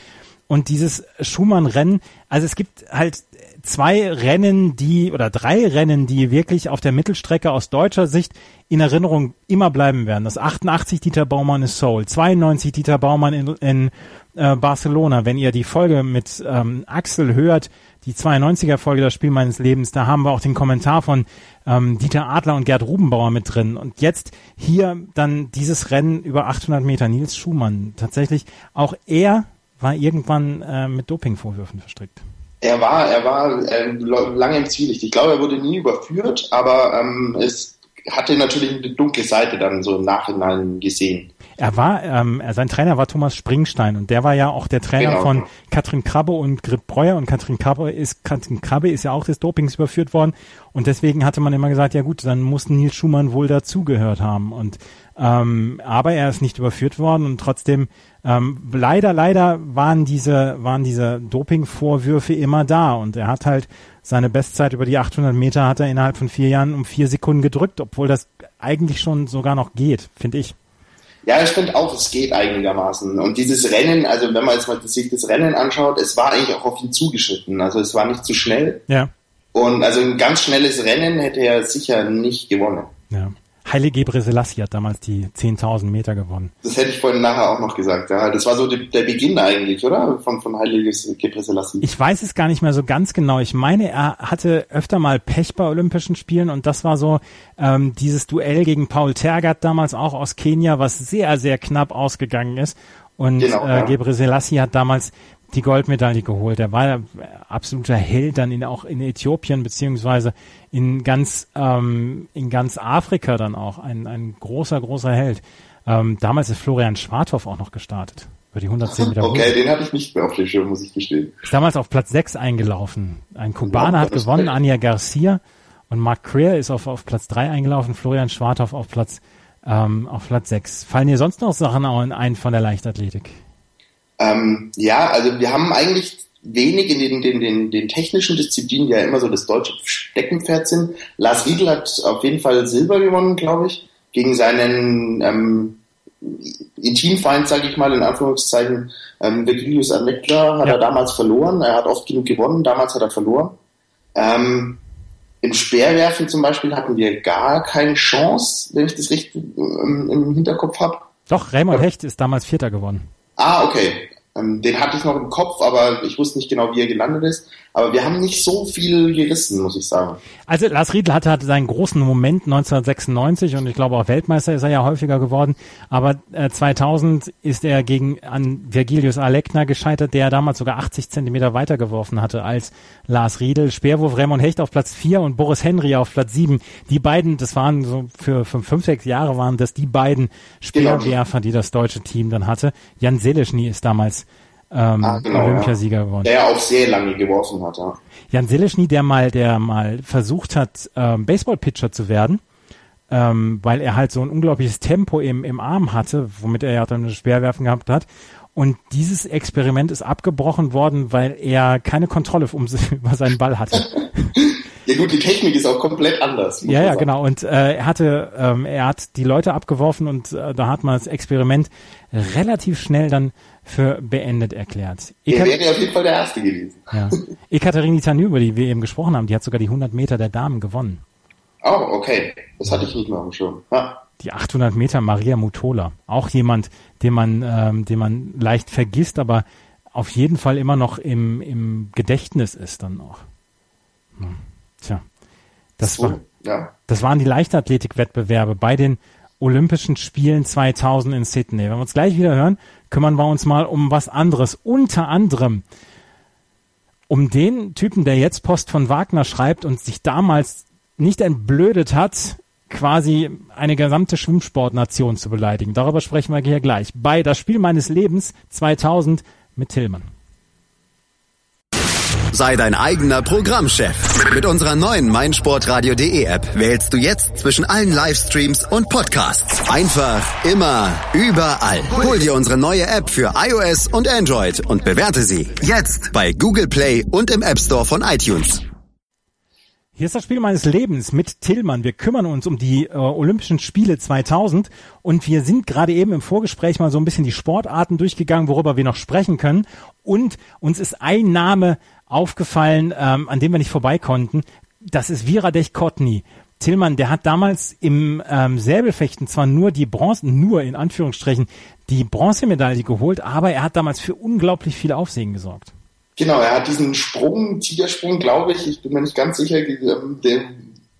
Und dieses Schumann-Rennen, also es gibt halt zwei Rennen, die oder drei Rennen, die wirklich auf der Mittelstrecke aus deutscher Sicht in Erinnerung immer bleiben werden. Das 88 Dieter Baumann in Seoul, 92 Dieter Baumann in, in äh, Barcelona. Wenn ihr die Folge mit ähm, Axel hört, die 92er Folge das Spiel meines Lebens, da haben wir auch den Kommentar von ähm, Dieter Adler und Gerd Rubenbauer mit drin. Und jetzt hier dann dieses Rennen über 800 Meter, Nils Schumann. Tatsächlich, auch er war irgendwann äh, mit Dopingvorwürfen verstrickt. Er war, er war ähm, lange im Zwielicht. Ich glaube, er wurde nie überführt, aber ähm, es hatte natürlich eine dunkle Seite dann so im Nachhinein gesehen. Er war, ähm, sein Trainer war Thomas Springstein und der war ja auch der Trainer Genau. von Katrin Krabbe und Grit Breuer und Katrin Krabbe ist, Katrin Krabbe ist ja auch des Dopings überführt worden und deswegen hatte man immer gesagt, ja gut, dann muss Nils Schumann wohl dazugehört haben und ähm, aber er ist nicht überführt worden und trotzdem ähm, leider, leider waren diese, waren diese Dopingvorwürfe immer da und er hat halt seine Bestzeit über die 800 Meter hat er innerhalb von vier Jahren um vier Sekunden gedrückt, obwohl das eigentlich schon sogar noch geht, finde ich. Ja, ich finde auch, es geht einigermaßen. Und dieses Rennen, also wenn man jetzt mal sich das Rennen anschaut, es war eigentlich auch auf ihn zugeschnitten. Also es war nicht zu schnell. Ja. Und also ein ganz schnelles Rennen hätte er sicher nicht gewonnen. Ja. Haile Gebre Selassie hat damals die 10.000 Meter gewonnen. Das hätte ich vorhin nachher auch noch gesagt. Ja, das war so die, der Beginn eigentlich, oder? Von, von Haile Gebre Selassie. Ich weiß es gar nicht mehr so ganz genau. Ich meine, er hatte öfter mal Pech bei Olympischen Spielen und das war so ähm, dieses Duell gegen Paul Tergat damals auch aus Kenia, was sehr, sehr knapp ausgegangen ist. Und Genau, äh, ja. Gebre Selassie hat damals die Goldmedaille geholt. Er war absoluter Held dann in, auch in Äthiopien beziehungsweise in ganz ähm, in ganz Afrika dann auch ein, ein großer großer Held. Ähm, damals ist Florian Schwarthoff auch noch gestartet über die 110 Meter. Okay, den hatte ich nicht mehr auf dem Schirm, muss ich gestehen. Ist damals auf Platz 6 eingelaufen. Ein Kubaner Wow, hat gewonnen, ist- Anja Garcia und Mark Creer ist auf, auf Platz 3 eingelaufen, Florian Schwarthoff auf Platz ähm, auf Platz 6. Fallen dir sonst noch Sachen ein von der Leichtathletik? Ähm, ja, also wir haben eigentlich wenig in den, den, den, den technischen Disziplinen, die ja immer so das deutsche Steckenpferd sind. Lars Riedel hat auf jeden Fall Silber gewonnen, glaube ich, gegen seinen ähm, Intimfeind, sage ich mal, in Anführungszeichen, ähm, Virgilius Ametler hat Ja. er damals verloren. Er hat oft genug gewonnen, damals hat er verloren. Ähm, Im Speerwerfen zum Beispiel hatten wir gar keine Chance, wenn ich das richtig ähm, im Hinterkopf habe. Doch, Raymond Hecht ist damals Vierter geworden. Ah, okay. Ähm, den hatte ich noch im Kopf, aber ich wusste nicht genau, wie er gelandet ist. Aber wir haben nicht so viel gerissen, muss ich sagen. Also Lars Riedl hatte, hatte seinen großen Moment 1996 und ich glaube auch Weltmeister ist er ja häufiger geworden. Aber äh, 2000 ist er gegen an Virgilius Alekna gescheitert, der damals sogar 80 Zentimeter weitergeworfen hatte als Lars Riedl. Speerwurf Raymond Hecht auf Platz 4 und Boris Henry auf Platz 7. Die beiden, das waren so für, für fünf, sechs Jahre waren das die beiden genau. Speerwerfer, die das deutsche Team dann hatte. Jan Seleschny ist damals ähm, ah, genau, Olympiasieger ja. geworden. Der ja auch sehr lange geworfen hat, ja. Jan Seleschny, der mal, der mal versucht hat, ähm, Baseball-Pitcher zu werden, ähm, weil er halt so ein unglaubliches Tempo im, im Arm hatte, womit er ja dann Schwerwerfen gehabt hat. Und dieses Experiment ist abgebrochen worden, weil er keine Kontrolle um, über seinen Ball hatte. Ja gut, die Technik ist auch komplett anders. Ja, ja, genau. Und äh, er hatte, ähm, er hat die Leute abgeworfen und äh, da hat man das Experiment relativ schnell dann für beendet erklärt. Er wäre auf jeden Fall der Erste gewesen. Ja. Ekaterini Tanü, über die wir eben gesprochen haben, die hat sogar die 100 Meter der Damen gewonnen. Oh, okay. Das hatte ich nicht mehr am Schirm. Ja. Die 800 Meter Maria Mutola. Auch jemand, den man, ähm, den man leicht vergisst, aber auf jeden Fall immer noch im, im Gedächtnis ist dann noch. Hm. Tja. Das, so, war, ja. das waren die Leichtathletikwettbewerbe bei den Olympischen Spielen 2000 in Sydney. Wenn wir uns gleich wieder hören, kümmern wir uns mal um was anderes. Unter anderem um den Typen, der jetzt Post von Wagner schreibt und sich damals nicht entblödet hat, quasi eine gesamte Schwimmsportnation zu beleidigen. Darüber sprechen wir hier gleich. Bei Das Spiel meines Lebens 2000 mit Tillmann. Sei dein eigener Programmchef. Mit unserer neuen meinsportradio.de App wählst du jetzt zwischen allen Livestreams und Podcasts. Einfach, immer, überall. Hol dir unsere neue App für iOS und Android und bewerte sie jetzt bei Google Play und im App Store von iTunes. Hier ist das Spiel meines Lebens mit Tillmann. Wir kümmern uns um die äh, Olympischen Spiele 2000 und wir sind gerade eben im Vorgespräch mal so ein bisschen die Sportarten durchgegangen, worüber wir noch sprechen können. Und uns ist ein Name aufgefallen, ähm, an dem wir nicht vorbei konnten. Das ist Viradech Kotny. Tillmann, der hat damals im ähm, Säbelfechten zwar nur die Bronze, nur in Anführungsstrichen, die Bronzemedaille geholt, aber er hat damals für unglaublich viel Aufsehen gesorgt. Genau, er hat diesen Sprung, Tigersprung, glaube ich, ich bin mir nicht ganz sicher, ähm, der,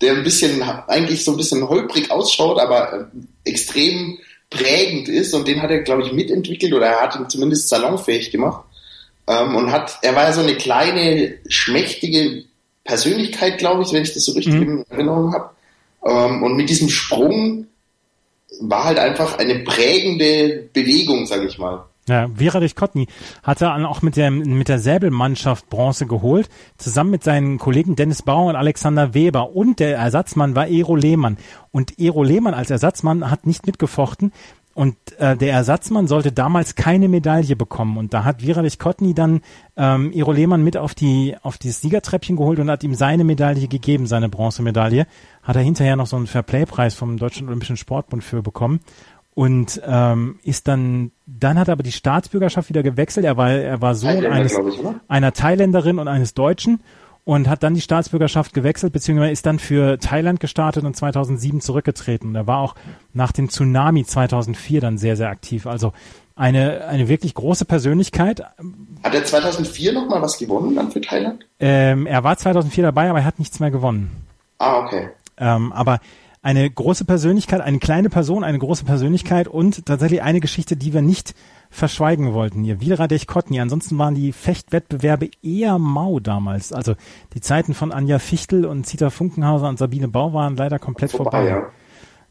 der ein bisschen, eigentlich so ein bisschen holprig ausschaut, aber äh, extrem prägend ist und den hat er, glaube ich, mitentwickelt oder er hat ihn zumindest salonfähig gemacht. Ähm, und hat, er war ja so eine kleine, schmächtige Persönlichkeit, glaube ich, wenn ich das so richtig mhm. in Erinnerung habe. Ähm, und mit diesem Sprung war halt einfach eine prägende Bewegung, sage ich mal. Ja, Viradich Kotny hatte auch mit der, mit der Säbelmannschaft Bronze geholt, zusammen mit seinen Kollegen Dennis Bauer und Alexander Weber. Und der Ersatzmann war Ero Lehmann. Und Ero Lehmann als Ersatzmann hat nicht mitgefochten, und äh, der Ersatzmann sollte damals keine Medaille bekommen. Und da hat Viralich Kotny dann ähm, Iro Lehmann mit auf die auf dieses Siegertreppchen geholt und hat ihm seine Medaille gegeben, seine Bronzemedaille. Hat er hinterher noch so einen Fairplay-Preis vom Deutschen Olympischen Sportbund für bekommen. Und ähm, ist dann, dann hat er aber die Staatsbürgerschaft wieder gewechselt. Er war, er war Sohn eines, einer Thailänderin und eines Deutschen und hat dann die Staatsbürgerschaft gewechselt, beziehungsweise ist dann für Thailand gestartet und 2007 zurückgetreten. Und er war auch nach dem Tsunami 2004 dann sehr, sehr aktiv. Also eine, eine wirklich große Persönlichkeit. Hat er 2004 nochmal was gewonnen dann für Thailand? Ähm, er war 2004 dabei, aber er hat nichts mehr gewonnen. Ah, okay. Ähm, aber eine große Persönlichkeit, eine kleine Person, eine große Persönlichkeit und tatsächlich eine Geschichte, die wir nicht verschweigen wollten hier. Wilradech Kotny. Ansonsten waren die Fechtwettbewerbe eher mau damals. Also die Zeiten von Anja Fichtel und Zita Funkenhauser und Sabine Bau waren leider komplett vorbei. vorbei. Ja.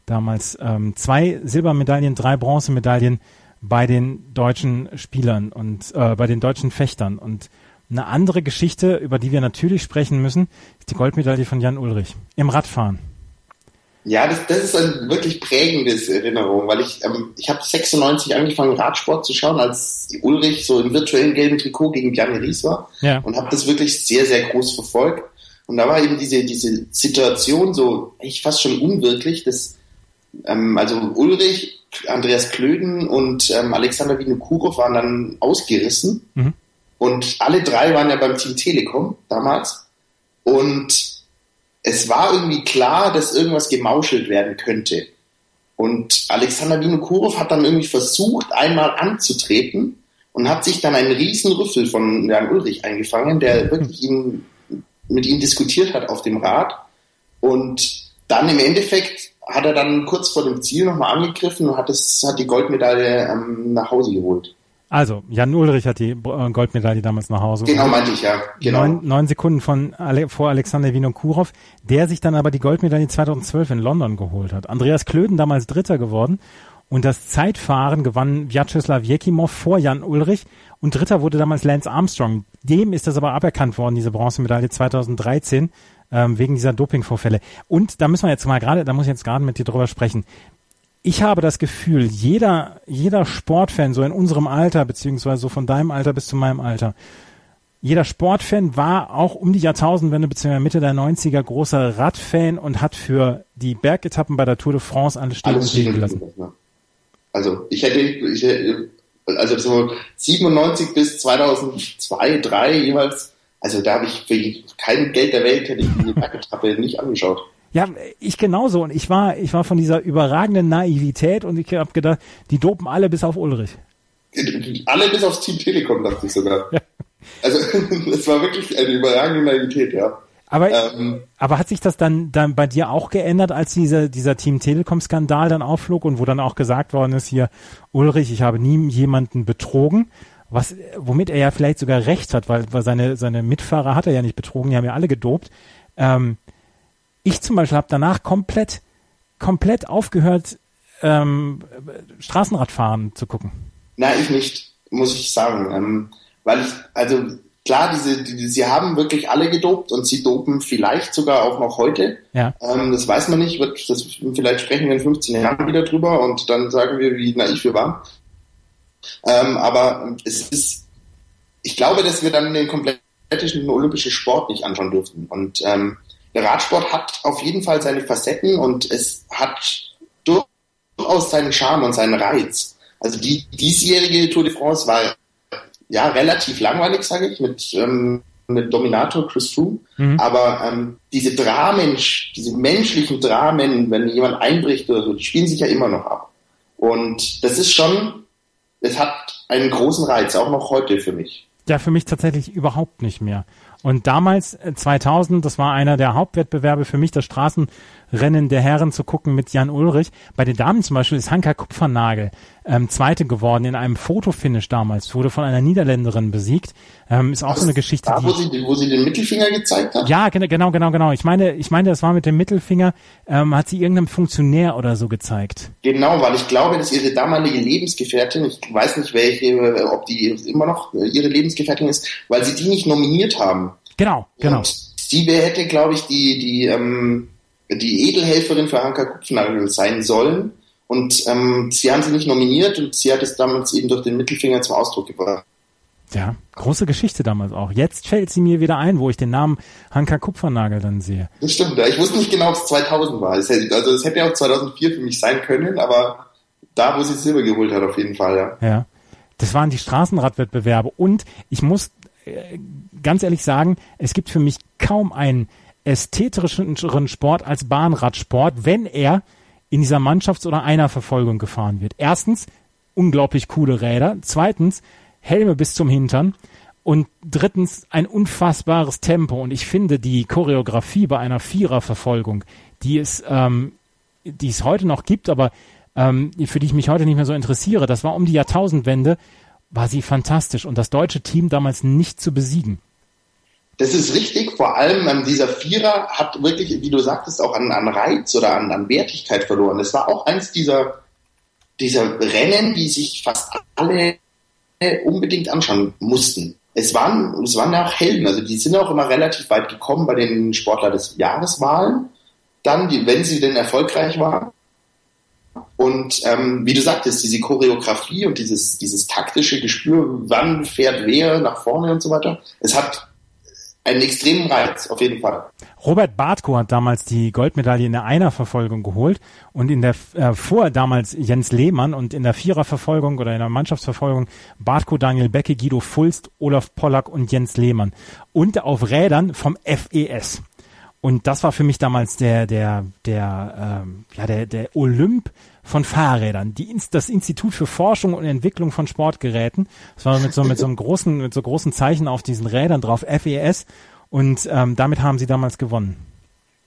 Damals ähm, zwei Silbermedaillen, drei Bronzemedaillen bei den deutschen Spielern und äh, bei den deutschen Fechtern. Und eine andere Geschichte, über die wir natürlich sprechen müssen, ist die Goldmedaille von Jan Ulrich im Radfahren. Ja, das, das ist ein wirklich prägendes Erinnerung, weil ich, ähm, ich habe 96 angefangen, Radsport zu schauen, als Ulrich so im virtuellen gelben Trikot gegen Bjarne Ries war ja. und habe das wirklich sehr, sehr groß verfolgt. Und da war eben diese, diese Situation so echt fast schon unwirklich, dass ähm, also Ulrich, Andreas Klöden und ähm, Alexander Vinokurov waren dann ausgerissen mhm. und alle drei waren ja beim Team Telekom damals und es war irgendwie klar, dass irgendwas gemauschelt werden könnte. Und Alexander Vinokurov hat dann irgendwie versucht, einmal anzutreten und hat sich dann einen riesen Rüffel von Jan Ulrich eingefangen, der wirklich ihn, mit ihm diskutiert hat auf dem Rad. Und dann im Endeffekt hat er dann kurz vor dem Ziel nochmal angegriffen und hat, das, hat die Goldmedaille ähm, nach Hause geholt. Also, Jan Ulrich hat die äh, Goldmedaille damals nach Hause Genau, meinte ich, ja. Genau. Neun, neun Sekunden von Ale vor Alexander Vinokurov, der sich dann aber die Goldmedaille 2012 in London geholt hat. Andreas Klöden damals Dritter geworden und das Zeitfahren gewann Vyacheslav Jekimov vor Jan Ulrich und Dritter wurde damals Lance Armstrong. Dem ist das aber aberkannt worden, diese Bronzemedaille 2013 ähm, wegen dieser Dopingvorfälle. Und da müssen wir jetzt mal gerade, da muss ich jetzt gerade mit dir drüber sprechen ich habe das Gefühl, jeder, jeder Sportfan, so in unserem Alter, beziehungsweise so von deinem Alter bis zu meinem Alter, jeder Sportfan war auch um die Jahrtausendwende bzw. Mitte der 90er großer Radfan und hat für die Bergetappen bei der Tour de France alles stehen Alles stehen gelassen. Also ich hätte, ich hätte, also so 97 bis 2002, 3 jeweils, also da habe ich für kein Geld der Welt hätte ich die Bergetappe nicht angeschaut. Ja, ich genauso. Und ich war, ich war von dieser überragenden Naivität und ich habe gedacht, die dopen alle bis auf Ulrich. Alle bis aufs Team Telekom, dachte ich sogar. Ja. Also es war wirklich eine überragende Naivität, ja. Aber, Ähm, aber hat sich das dann, dann bei dir auch geändert, als dieser, dieser Team Telekom-Skandal dann aufflog und wo dann auch gesagt worden ist, hier, Ulrich, ich habe nie jemanden betrogen, was, womit er ja vielleicht sogar recht hat, weil, weil seine, seine Mitfahrer hat er ja nicht betrogen, die haben ja alle gedopt. Ähm, ich zum Beispiel habe danach komplett, komplett aufgehört, ähm, Straßenradfahren zu gucken. Nein, ich nicht, muss ich sagen. Ähm, weil ich, also klar, diese, die, sie haben wirklich alle gedopt und sie dopen vielleicht sogar auch noch heute. Ja. Ähm, das weiß man nicht, wird, das, vielleicht sprechen wir in 15 Jahren wieder drüber und dann sagen wir, wie naiv wir waren. Ähm, aber es ist, ich glaube, dass wir dann den kompletten olympischen Sport nicht anschauen dürften. Und ähm, der Radsport hat auf jeden Fall seine Facetten und es hat durchaus seinen Charme und seinen Reiz. Also die diesjährige Tour de France war ja relativ langweilig, sage ich, mit, ähm, mit Dominator Chris Froome. Mhm. Aber ähm, diese Dramen, diese menschlichen Dramen, wenn jemand einbricht oder so, die spielen sich ja immer noch ab. Und das ist schon, es hat einen großen Reiz, auch noch heute für mich. Ja, für mich tatsächlich überhaupt nicht mehr. Und damals, äh, 2000, das war einer der Hauptwettbewerbe für mich, das Straßenrennen der Herren zu gucken mit Jan Ulrich. Bei den Damen zum Beispiel ist Hanka Kupfernagel ähm, Zweite geworden in einem Fotofinish damals, wurde von einer Niederländerin besiegt. Ähm, ist auch so eine Geschichte, Da, wo die... sie, wo sie den Mittelfinger gezeigt hat? Ja, gen- genau, genau, genau. Ich meine, ich meine, das war mit dem Mittelfinger, ähm, hat sie irgendeinem Funktionär oder so gezeigt. Genau, weil ich glaube, dass ihre damalige Lebensgefährtin, ich weiß nicht welche, ob die immer noch ihre Lebensgefährtin ist, weil sie die nicht nominiert haben. Genau, genau. Und sie wär- hätte, glaube ich, die, die, ähm, die Edelhelferin für Hanka Kupfnagel sein sollen. Und ähm, sie haben sie nicht nominiert und sie hat es damals eben durch den Mittelfinger zum Ausdruck gebracht. Ja, große Geschichte damals auch. Jetzt fällt sie mir wieder ein, wo ich den Namen Hanka Kupfernagel dann sehe. Das stimmt. Ich wusste nicht genau, ob es 2000 war. Es hätte, also es hätte ja auch 2004 für mich sein können, aber da, wo sie Silber geholt hat, auf jeden Fall, ja. Ja. Das waren die Straßenradwettbewerbe. Und ich muss äh, ganz ehrlich sagen, es gibt für mich kaum einen ästhetischeren Sport als Bahnradsport, wenn er in dieser Mannschafts- oder Einerverfolgung gefahren wird. Erstens, unglaublich coole Räder. Zweitens, Helme bis zum Hintern. Und drittens, ein unfassbares Tempo. Und ich finde die Choreografie bei einer Viererverfolgung, die es, ähm, die es heute noch gibt, aber ähm, für die ich mich heute nicht mehr so interessiere, das war um die Jahrtausendwende, war sie fantastisch und das deutsche Team damals nicht zu besiegen. Das ist richtig, vor allem ähm, dieser Vierer hat wirklich, wie du sagtest, auch an, an Reiz oder an, an Wertigkeit verloren. Das war auch eins dieser, dieser Rennen, die sich fast alle unbedingt anschauen mussten. Es waren, es waren ja auch Helden, also die sind auch immer relativ weit gekommen bei den Sportler des Jahreswahlen, dann, die, wenn sie denn erfolgreich waren. Und ähm, wie du sagtest, diese Choreografie und dieses, dieses taktische Gespür, wann fährt wer nach vorne und so weiter, es hat einen extremen Reiz, auf jeden Fall. Robert Bartko hat damals die Goldmedaille in der Einerverfolgung geholt und in der äh, vor damals Jens Lehmann und in der Viererverfolgung oder in der Mannschaftsverfolgung Bartko, Daniel Becke, Guido Fulst, Olaf Pollack und Jens Lehmann und auf Rädern vom FES. Und das war für mich damals der, der, der, ähm, ja, der, der Olymp von Fahrrädern. Die, das Institut für Forschung und Entwicklung von Sportgeräten. Das war mit so, mit so einem großen, mit so großen Zeichen auf diesen Rädern drauf, FES. Und ähm, damit haben sie damals gewonnen.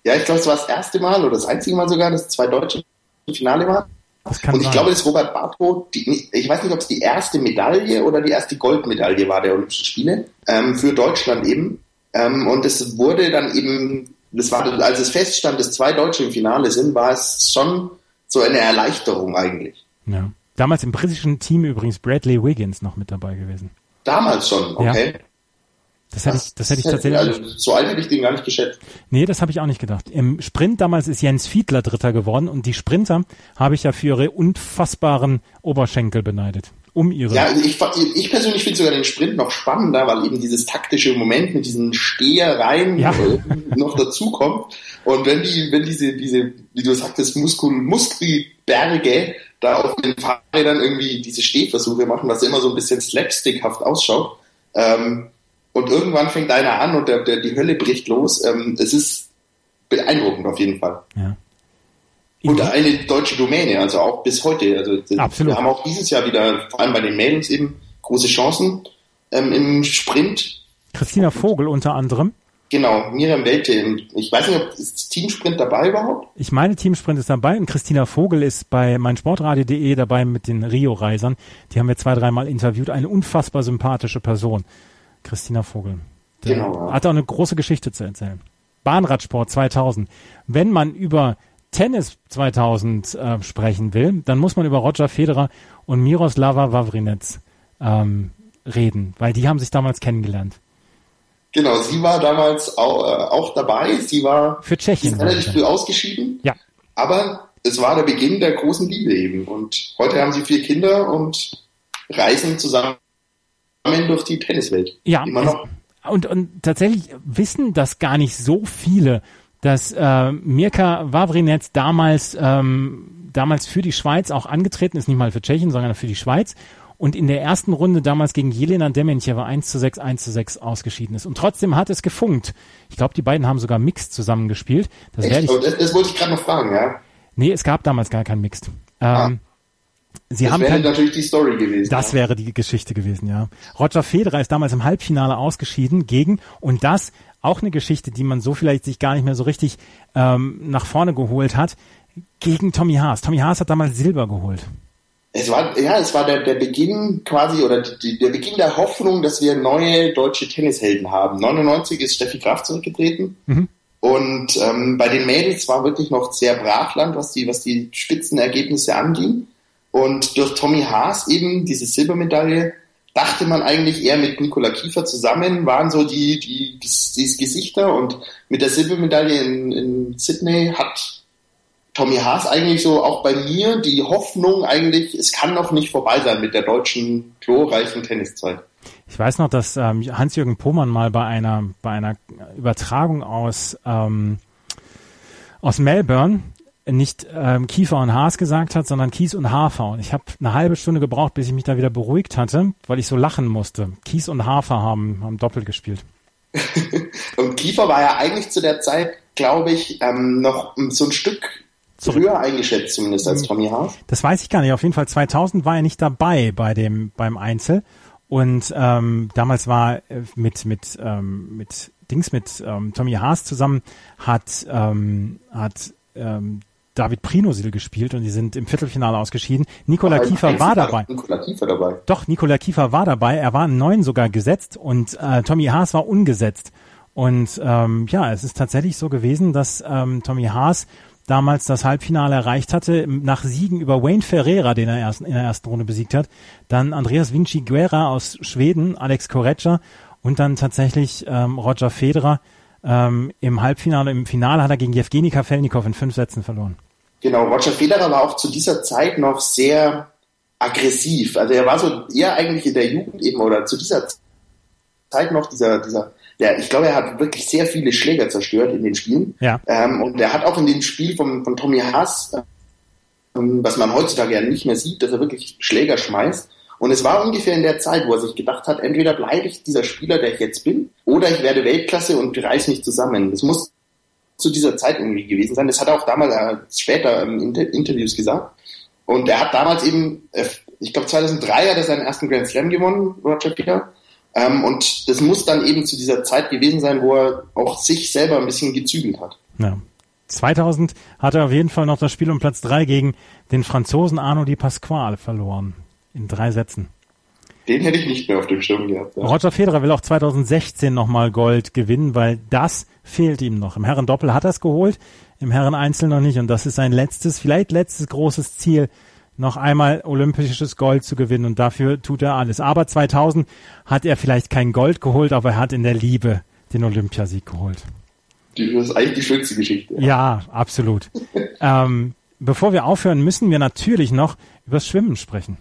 Ja, ich glaube, es war das erste Mal oder das einzige Mal sogar, dass zwei Deutsche im Finale waren. Das kann Und ich sein. glaube, dass Robert Bartro, die, ich weiß nicht, ob es die erste Medaille oder die erste Goldmedaille war der Olympischen Spiele, ähm, für Deutschland eben. Ähm, und es wurde dann eben, das war, als es feststand, dass zwei Deutsche im Finale sind, war es schon so eine Erleichterung eigentlich. Ja. Damals im britischen Team übrigens Bradley Wiggins noch mit dabei gewesen. Damals schon, okay. Das hätte ich, das hätte ich tatsächlich. Also, so alt hätte ich den gar nicht geschätzt. Nee, das habe ich auch nicht gedacht. Im Sprint damals ist Jens Fiedler Dritter geworden und die Sprinter habe ich ja für ihre unfassbaren Oberschenkel beneidet. Um ihre. Ja, also ich, ich persönlich finde sogar den Sprint noch spannender, weil eben dieses taktische Moment mit diesen Stehereien Ja. noch dazukommt. Und wenn die, wenn diese, diese, wie du sagtest, Muskul, Muskelberge da auf den Fahrrädern irgendwie diese Stehversuche machen, was immer so ein bisschen slapstickhaft ausschaut, ähm, und irgendwann fängt einer an und der, der, die Hölle bricht los, ähm, es ist beeindruckend auf jeden Fall. ja. Und eine deutsche Domäne, also auch bis heute. Also Absolut. wir haben auch dieses Jahr wieder, vor allem bei den Mädels eben, große Chancen ähm, im Sprint. Christina Vogel unter anderem. Genau, Miriam Welte. Ich weiß nicht, ob ist Teamsprint dabei überhaupt? Ich meine, Teamsprint ist dabei und Christina Vogel ist bei meinsportradio.de dabei mit den Rio-Reisern. Die haben wir zwei, dreimal interviewt. Eine unfassbar sympathische Person. Christina Vogel. Der Genau. Hat auch eine große Geschichte zu erzählen. Bahnradsport 2000. Wenn man über Tennis 2000 äh, sprechen will, dann muss man über Roger Federer und Miroslava Wawrinec ähm, reden, weil die haben sich damals kennengelernt. Genau, sie war damals auch, äh, auch dabei. Sie war Für sie Tschechien. relativ früh ausgeschieden, Ja, aber es war der Beginn der großen Liebe eben. Und heute haben sie vier Kinder und reisen zusammen durch die Tenniswelt. Ja, Immer noch. und, und tatsächlich wissen das gar nicht so viele, dass äh, Mirka Wawrinec damals, ähm, damals für die Schweiz auch angetreten ist, nicht mal für Tschechien, sondern für die Schweiz und in der ersten Runde damals gegen Jelena Dementjeva 1 zu 6, 1 zu 6 ausgeschieden ist. Und trotzdem hat es gefunkt. Ich glaube, die beiden haben sogar Mixed zusammengespielt. Das Echt? ich. Das, das wollte ich gerade noch fragen, ja. Nee, es gab damals gar kein Mixed. Ähm, Sie Das haben wäre kein, natürlich die Story gewesen. das ja. wäre die Geschichte gewesen, ja. Roger Federer ist damals im Halbfinale ausgeschieden gegen, und das auch eine Geschichte, die man so vielleicht sich gar nicht mehr so richtig ähm, nach vorne geholt hat, gegen Tommy Haas. Tommy Haas hat damals Silber geholt. Es war, ja, es war der, der Beginn quasi oder die, der Beginn der Hoffnung, dass wir neue deutsche Tennishelden haben. 99 ist Steffi Graf zurückgetreten. Mhm. Und ähm, bei den Mädels war wirklich noch sehr Brachland, was die, was die Spitzenergebnisse anging. Und durch Tommy Haas eben diese Silbermedaille dachte man eigentlich eher mit Nikola Kiefer zusammen, waren so die, die, die, Gesichter und mit der Silbermedaille in, in Sydney hat Tommy Haas eigentlich so auch bei mir die Hoffnung eigentlich, es kann noch nicht vorbei sein mit der deutschen glorreichen Tenniszeit. Ich weiß noch, dass ähm, Hans-Jürgen Pohmann mal bei einer, bei einer Übertragung aus, ähm, aus Melbourne nicht ähm, Kiefer und Haas gesagt hat, sondern Kies und Hafer. Und ich habe eine halbe Stunde gebraucht, bis ich mich da wieder beruhigt hatte, weil ich so lachen musste. Kies und Hafer haben, haben doppelt gespielt. Und Kiefer war ja eigentlich zu der Zeit, glaube ich, ähm, noch so ein Stück Zurück. früher eingeschätzt zumindest als Tommy Haas. Das weiß ich gar nicht. Auf jeden Fall 2000 war er nicht dabei bei dem beim Einzel und ähm, damals war äh, mit mit ähm, mit Dings mit ähm, Tommy Haas zusammen hat ähm, hat ähm, David Prinosil gespielt und die sind im Viertelfinale ausgeschieden. Nikola Beim Kiefer war dabei. Nikola Kiefer dabei. Doch, Nikola Kiefer war dabei. Er war in neun sogar gesetzt und äh, Tommy Haas war ungesetzt. Und ähm, ja, es ist tatsächlich so gewesen, dass ähm, Tommy Haas damals das Halbfinale erreicht hatte, nach Siegen über Wayne Ferreira, den er erst, in der ersten Runde besiegt hat, dann Andreas Vinci Guerra aus Schweden, Alex Correggia und dann tatsächlich ähm, Roger Federer ähm, im Halbfinale. Im Finale hat er gegen Jewgeni Kafelnikov in fünf Sätzen verloren. Genau, Roger Federer war auch zu dieser Zeit noch sehr aggressiv. Also er war so eher eigentlich in der Jugend eben oder zu dieser Zeit noch dieser, dieser, der, ich glaube, er hat wirklich sehr viele Schläger zerstört in den Spielen. Ja. Ähm, und er hat auch in dem Spiel von, von Tommy Haas, ähm, was man heutzutage ja nicht mehr sieht, dass er wirklich Schläger schmeißt. Und es war ungefähr in der Zeit, wo er sich gedacht hat, entweder bleibe ich dieser Spieler, der ich jetzt bin, oder ich werde Weltklasse und reiß mich zusammen. Das muss zu dieser Zeit irgendwie gewesen sein. Das hat er auch damals äh, später in Inter Interviews gesagt. Und er hat damals eben, äh, ich glaube 2003 hat er seinen ersten Grand Slam gewonnen, Roger Federer. Ähm, und das muss dann eben zu dieser Zeit gewesen sein, wo er auch sich selber ein bisschen gezügelt hat. Ja. 2000 hat er auf jeden Fall noch das Spiel um Platz 3 gegen den Franzosen Arno Di Pasquale verloren. In drei Sätzen. Den hätte ich nicht mehr auf dem Schirm gehabt. Ja. Roger Federer will auch 2016 nochmal Gold gewinnen, weil das fehlt ihm noch. Im Herren-Doppel hat er es geholt, im Herren-Einzel noch nicht. Und das ist sein letztes, vielleicht letztes großes Ziel, noch einmal olympisches Gold zu gewinnen. Und dafür tut er alles. Aber 2000 hat er vielleicht kein Gold geholt, aber er hat in der Liebe den Olympiasieg geholt. Das ist eigentlich die schönste Geschichte. Ja, absolut. ähm, bevor wir aufhören, müssen wir natürlich noch über das Schwimmen sprechen.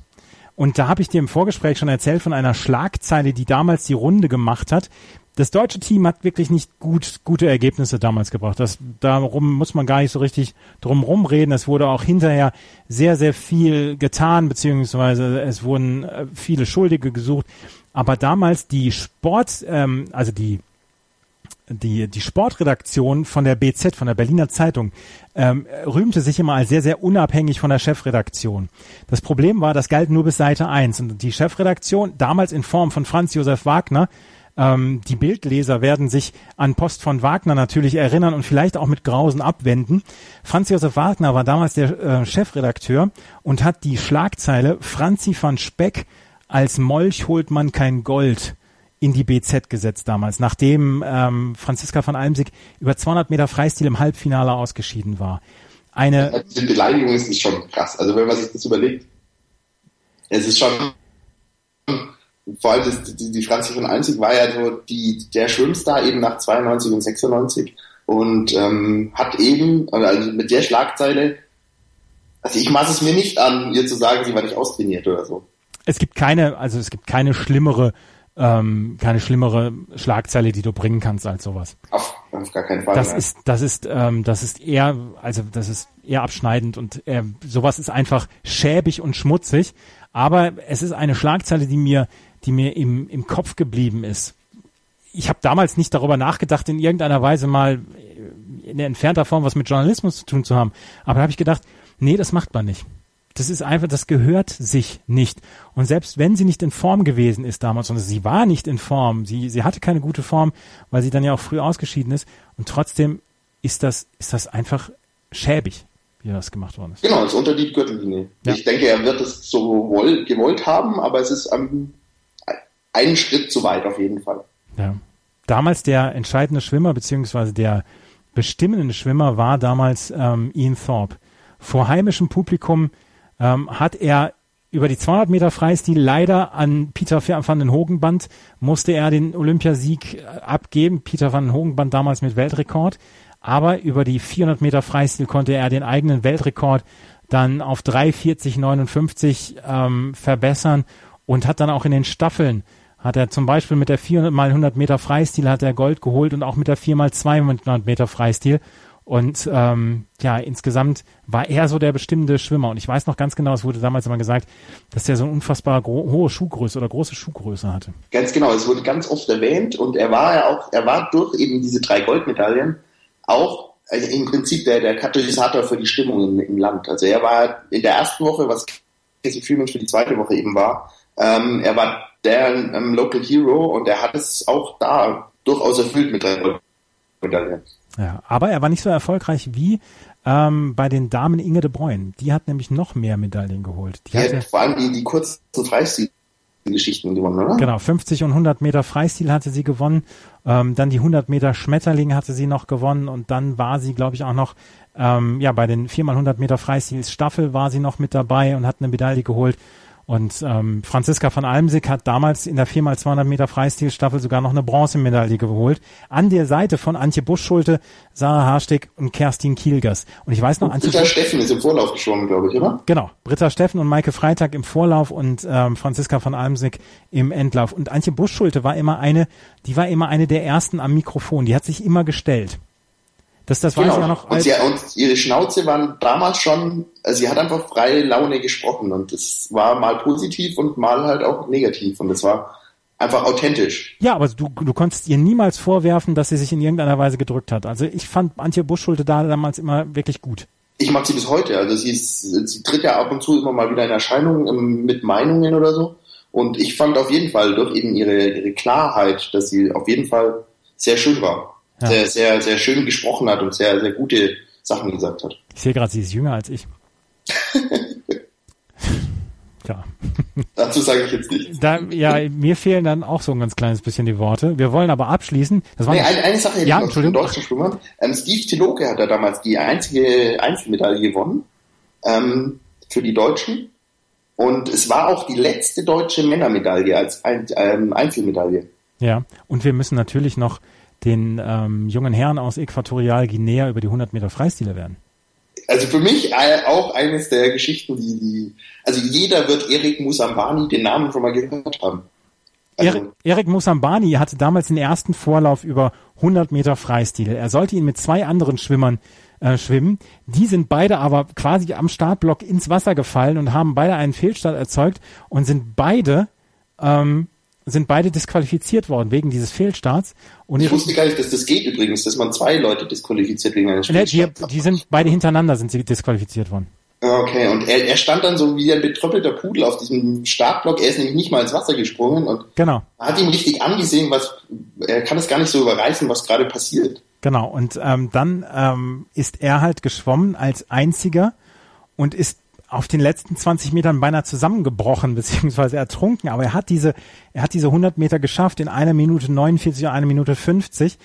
Und da habe ich dir im Vorgespräch schon erzählt von einer Schlagzeile, die damals die Runde gemacht hat. Das deutsche Team hat wirklich nicht gut, gute Ergebnisse damals gebracht. Das, darum muss man gar nicht so richtig drum rumreden. Es wurde auch hinterher sehr, sehr viel getan, beziehungsweise es wurden äh, viele Schuldige gesucht. Aber damals die Sport, ähm, also die die, die Sportredaktion von der BZ, von der Berliner Zeitung, ähm, rühmte sich immer als sehr, sehr unabhängig von der Chefredaktion. Das Problem war, das galt nur bis Seite 1. Und die Chefredaktion, damals in Form von Franz Josef Wagner, ähm, die Bildleser werden sich an Post von Wagner natürlich erinnern und vielleicht auch mit Grausen abwenden. Franz Josef Wagner war damals der äh, Chefredakteur und hat die Schlagzeile Franzi van Speck als Molch holt man kein Gold in die BZ gesetzt damals, nachdem ähm, Franziska von Almsig über 200 Meter Freistil im Halbfinale ausgeschieden war. Eine die Beleidigung ist schon krass. Also wenn man sich das überlegt, es ist schon vor allem das, die, die Franzi von Almsig war ja so die der Schwimmstar eben nach 92 und 96 und ähm, hat eben also mit der Schlagzeile also ich maße es mir nicht an, ihr zu sagen, sie war nicht austrainiert oder so. Es gibt keine, also es gibt keine schlimmere ähm, keine schlimmere Schlagzeile, die du bringen kannst als sowas. Auf, auf gar keinen Fall. Das mehr. ist, das ist, ähm, das ist eher, also das ist eher abschneidend und äh, sowas ist einfach schäbig und schmutzig. Aber es ist eine Schlagzeile, die mir, die mir im, im Kopf geblieben ist. Ich habe damals nicht darüber nachgedacht, in irgendeiner Weise mal in entfernter Form was mit Journalismus zu tun zu haben. Aber da habe ich gedacht, nee, das macht man nicht. Das ist einfach, das gehört sich nicht. Und selbst wenn sie nicht in Form gewesen ist damals, und sie war nicht in Form, sie, sie hatte keine gute Form, weil sie dann ja auch früh ausgeschieden ist, und trotzdem ist das, ist das einfach schäbig, wie das gemacht worden ist. Genau, es unter die Gürtellinie. Ja. Ich denke, er wird es so wohl, gewollt haben, aber es ist um, einen Schritt zu weit auf jeden Fall. Ja. Damals der entscheidende Schwimmer, beziehungsweise der bestimmende Schwimmer war damals ähm, Ian Thorpe. Vor heimischem Publikum ähm, hat er über die 200 Meter Freistil leider an Peter van den Hogenband musste er den Olympiasieg äh, abgeben. Peter van den Hogenband damals mit Weltrekord. Aber über die 400 Meter Freistil konnte er den eigenen Weltrekord dann auf 3,40,59 ähm, verbessern und hat dann auch in den Staffeln hat er zum Beispiel mit der 400 mal 100 Meter Freistil hat er Gold geholt und auch mit der 4 mal 200 Meter Freistil und ähm, ja, insgesamt war er so der bestimmende Schwimmer. Und ich weiß noch ganz genau, es wurde damals immer gesagt, dass der so eine unfassbar hohe Schuhgröße oder große Schuhgröße hatte. Ganz genau, es wurde ganz oft erwähnt und er war ja auch, er war durch eben diese drei Goldmedaillen auch also im Prinzip der, der Katalysator für die Stimmung im, im Land. Also er war in der ersten Woche, was Casey Freeman für die zweite Woche eben war, ähm, er war der ähm, Local Hero und er hat es auch da durchaus erfüllt mit drei Goldmedaillen. Ja, aber er war nicht so erfolgreich wie ähm, bei den Damen Inge de Bruyne. Die hat nämlich noch mehr Medaillen geholt. Die, die hat vor allem die, die kurzen Freistil-Geschichten gewonnen, oder? Genau, 50 und 100 Meter Freistil hatte sie gewonnen. Ähm, dann die 100 Meter Schmetterling hatte sie noch gewonnen und dann war sie, glaube ich, auch noch ähm, ja bei den 4x100 Meter Freistils Staffel war sie noch mit dabei und hat eine Medaille geholt. Und ähm, Franziska von Almsig hat damals in der 4x200 Meter Freistilstaffel sogar noch eine Bronzemedaille geholt. An der Seite von Antje Buschschulte, Sarah Harsteg und Kerstin Kielgers. Und ich weiß noch, Antje Britta Steffen ist im Vorlauf geschwommen, glaube ich, oder? Genau. Britta Steffen und Maike Freitag im Vorlauf und ähm, Franziska von Almsig im Endlauf. Und Antje Buschschulte war immer eine, die war immer eine der ersten am Mikrofon. Die hat sich immer gestellt. Das, das genau. weiß ich ja noch. Und, sie, und ihre Schnauze waren damals schon, also sie hat einfach freie Laune gesprochen und das war mal positiv und mal halt auch negativ und das war einfach authentisch. Ja, aber du, du konntest ihr niemals vorwerfen, dass sie sich in irgendeiner Weise gedrückt hat. Also ich fand Antje Buschschulte da damals immer wirklich gut. Ich mag sie bis heute. Also sie ist, sie tritt ja ab und zu immer mal wieder in Erscheinung ähm, mit Meinungen oder so. Und ich fand auf jeden Fall durch eben ihre, ihre Klarheit, dass sie auf jeden Fall sehr schön war. Ja. Sehr, sehr, sehr schön gesprochen hat und sehr, sehr gute Sachen gesagt hat. Ich sehe gerade, sie ist jünger als ich. ja. Dazu sage ich jetzt nichts. Da, ja, mir fehlen dann auch so ein ganz kleines bisschen die Worte. Wir wollen aber abschließen. Das war nee, eine, eine Sache ja, noch zum deutschen Schwimmer. Ähm, Steve Tiloke hat ja damals die einzige Einzelmedaille gewonnen ähm, für die Deutschen. Und es war auch die letzte deutsche Männermedaille als ein, ähm, Einzelmedaille. Ja, und wir müssen natürlich noch den ähm, jungen Herren aus Äquatorial Guinea über die 100 Meter Freistile werden also für mich auch eines der Geschichten, die, die also jeder wird Erik Musambani den Namen schon mal gehört haben. Also, Erik Musambani hatte damals den ersten Vorlauf über 100 Meter Freistil. Er sollte ihn mit zwei anderen Schwimmern äh, schwimmen. Die sind beide aber quasi am Startblock ins Wasser gefallen und haben beide einen Fehlstart erzeugt und sind beide ähm, sind beide disqualifiziert worden wegen dieses Fehlstarts. Und ich wusste gar nicht, dass das geht übrigens, dass man zwei Leute disqualifiziert wegen eines Fehlstarts. Die, die sind beide hintereinander sind sie disqualifiziert worden. Okay, und er, er stand dann so wie ein betröppelter Pudel auf diesem Startblock. Er ist nämlich nicht mal ins Wasser gesprungen und genau. hat ihm richtig angesehen, was er kann es gar nicht so überreißen, was gerade passiert. Genau, und ähm, dann ähm, ist er halt geschwommen als einziger und ist auf den letzten 20 Metern beinahe zusammengebrochen beziehungsweise ertrunken, aber er hat diese, er hat diese 100 Meter geschafft in einer Minute 49 und einer Minute 50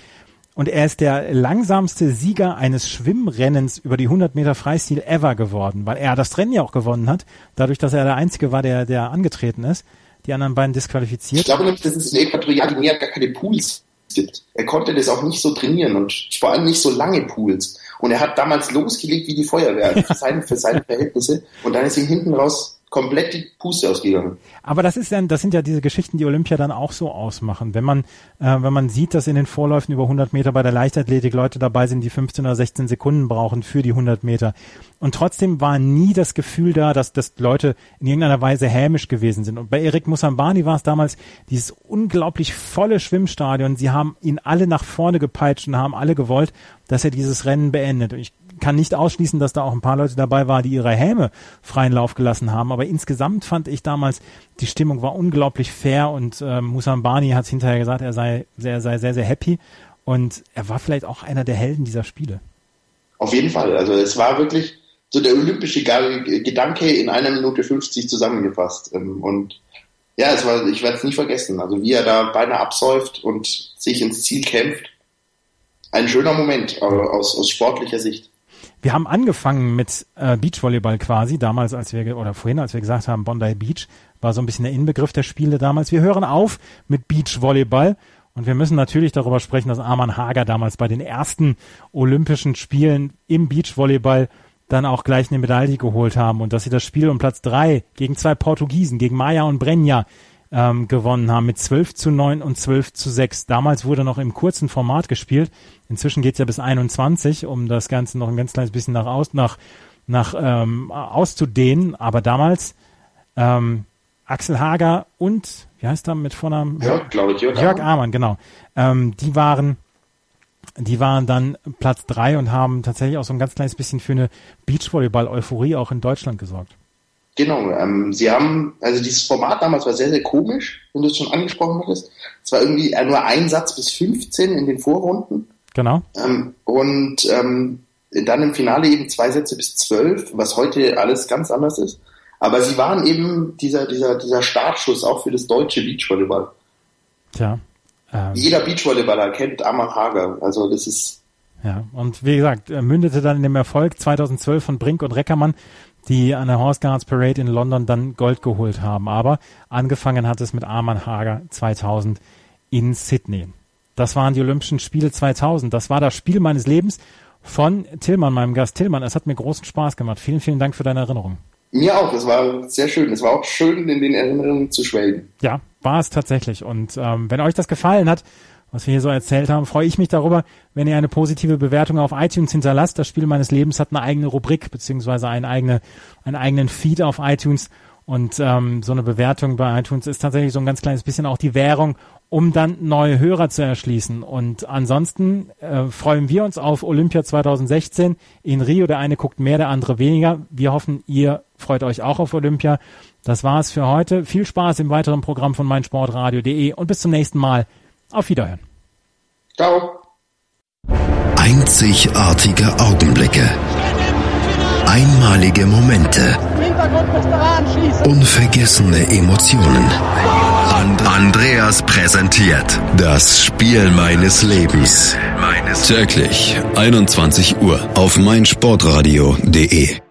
und er ist der langsamste Sieger eines Schwimmrennens über die 100 Meter Freistil ever geworden, weil er das Rennen ja auch gewonnen hat, dadurch, dass er der Einzige war, der, der angetreten ist. Die anderen beiden disqualifiziert. Ich glaube nämlich, dass es in Äquatorialguinea gar keine Pools gibt. Er konnte das auch nicht so trainieren und vor allem nicht so lange Pools. Und er hat damals losgelegt wie die Feuerwehr für seine, für seine Verhältnisse. Und dann ist ihm hinten raus komplett die Puste ausgegangen. Aber das ist dann, das sind ja diese Geschichten, die Olympia dann auch so ausmachen. Wenn man, äh, wenn man sieht, dass in den Vorläufen über 100 Meter bei der Leichtathletik Leute dabei sind, die 15 oder 16 Sekunden brauchen für die 100 Meter. Und trotzdem war nie das Gefühl da, dass, dass Leute in irgendeiner Weise hämisch gewesen sind. Und bei Erik Musambani war es damals dieses unglaublich volle Schwimmstadion. Sie haben ihn alle nach vorne gepeitscht und haben alle gewollt, dass er dieses Rennen beendet. Und ich kann nicht ausschließen, dass da auch ein paar Leute dabei waren, die ihre Häme freien Lauf gelassen haben. Aber insgesamt fand ich damals, die Stimmung war unglaublich fair und äh, Musambani hat hinterher gesagt, er sei sehr, sei sehr, sehr happy. Und er war vielleicht auch einer der Helden dieser Spiele. Auf jeden Fall. Also es war wirklich so der olympische Gedanke in einer Minute 50 zusammengefasst. Ähm, und ja, es war, ich werde es nie vergessen. Also wie er da beinahe absäuft und sich ins Ziel kämpft. Ein schöner Moment aus, aus sportlicher Sicht. Wir haben angefangen mit äh, Beachvolleyball quasi, damals als wir, oder vorhin, als wir gesagt haben, Bondi Beach, war so ein bisschen der Inbegriff der Spiele damals. Wir hören auf mit Beachvolleyball und wir müssen natürlich darüber sprechen, dass Arman Hager damals bei den ersten Olympischen Spielen im Beachvolleyball dann auch gleich eine Medaille geholt haben und dass sie das Spiel um Platz drei gegen zwei Portugiesen, gegen Maya und Brenja, ähm, gewonnen haben mit 12 zu 9 und 12 zu 6. Damals wurde noch im kurzen Format gespielt. Inzwischen geht's ja bis 21, um das Ganze noch ein ganz kleines bisschen nach aus, nach, nach ähm, auszudehnen. Aber damals ähm, Axel Hager und, wie heißt er mit Vornamen? Jörg, glaube ich, Jörg, Jörg Amann, genau. Ähm, die waren die waren dann Platz drei und haben tatsächlich auch so ein ganz kleines bisschen für eine Beachvolleyball-Euphorie auch in Deutschland gesorgt. Genau, ähm, sie haben, also dieses Format damals war sehr, sehr komisch, wenn du es schon angesprochen hattest. Es war irgendwie nur ein Satz bis 15 in den Vorrunden. Genau. Ähm, und ähm, dann im Finale eben zwei Sätze bis zwölf, was heute alles ganz anders ist. Aber sie waren eben dieser, dieser, dieser Startschuss auch für das deutsche Beachvolleyball. Tja. Ähm, Jeder Beachvolleyballer kennt Amar Hager, also das ist. Ja, und wie gesagt, mündete dann in dem Erfolg 2012 von Brink und Reckermann die an der Horse Guards Parade in London dann Gold geholt haben. Aber angefangen hat es mit Arman Hager 2000 in Sydney. Das waren die Olympischen Spiele 2000. Das war das Spiel meines Lebens von Tillmann, meinem Gast Tillmann. Es hat mir großen Spaß gemacht. Vielen, vielen Dank für deine Erinnerung. Mir auch. Es war sehr schön. Es war auch schön, in den Erinnerungen zu schwelgen. Ja, war es tatsächlich. Und ähm, wenn euch das gefallen hat, was wir hier so erzählt haben, freue ich mich darüber, wenn ihr eine positive Bewertung auf iTunes hinterlasst. Das Spiel meines Lebens hat eine eigene Rubrik beziehungsweise einen, eigene, einen eigenen Feed auf iTunes Und ähm, so eine Bewertung bei iTunes ist tatsächlich so ein ganz kleines bisschen auch die Währung, um dann neue Hörer zu erschließen. Und ansonsten äh, freuen wir uns auf Olympia 2016 in Rio. Der eine guckt mehr, der andere weniger. Wir hoffen, ihr freut euch auch auf Olympia. Das war's für heute. Viel Spaß im weiteren Programm von meinsportradio.de und bis zum nächsten Mal. Auf Wiederhören. Ciao. Einzigartige Augenblicke. Einmalige Momente. Unvergessene Emotionen. And Andreas präsentiert das Spiel meines Lebens. Täglich 21 Uhr auf meinsportradio.de.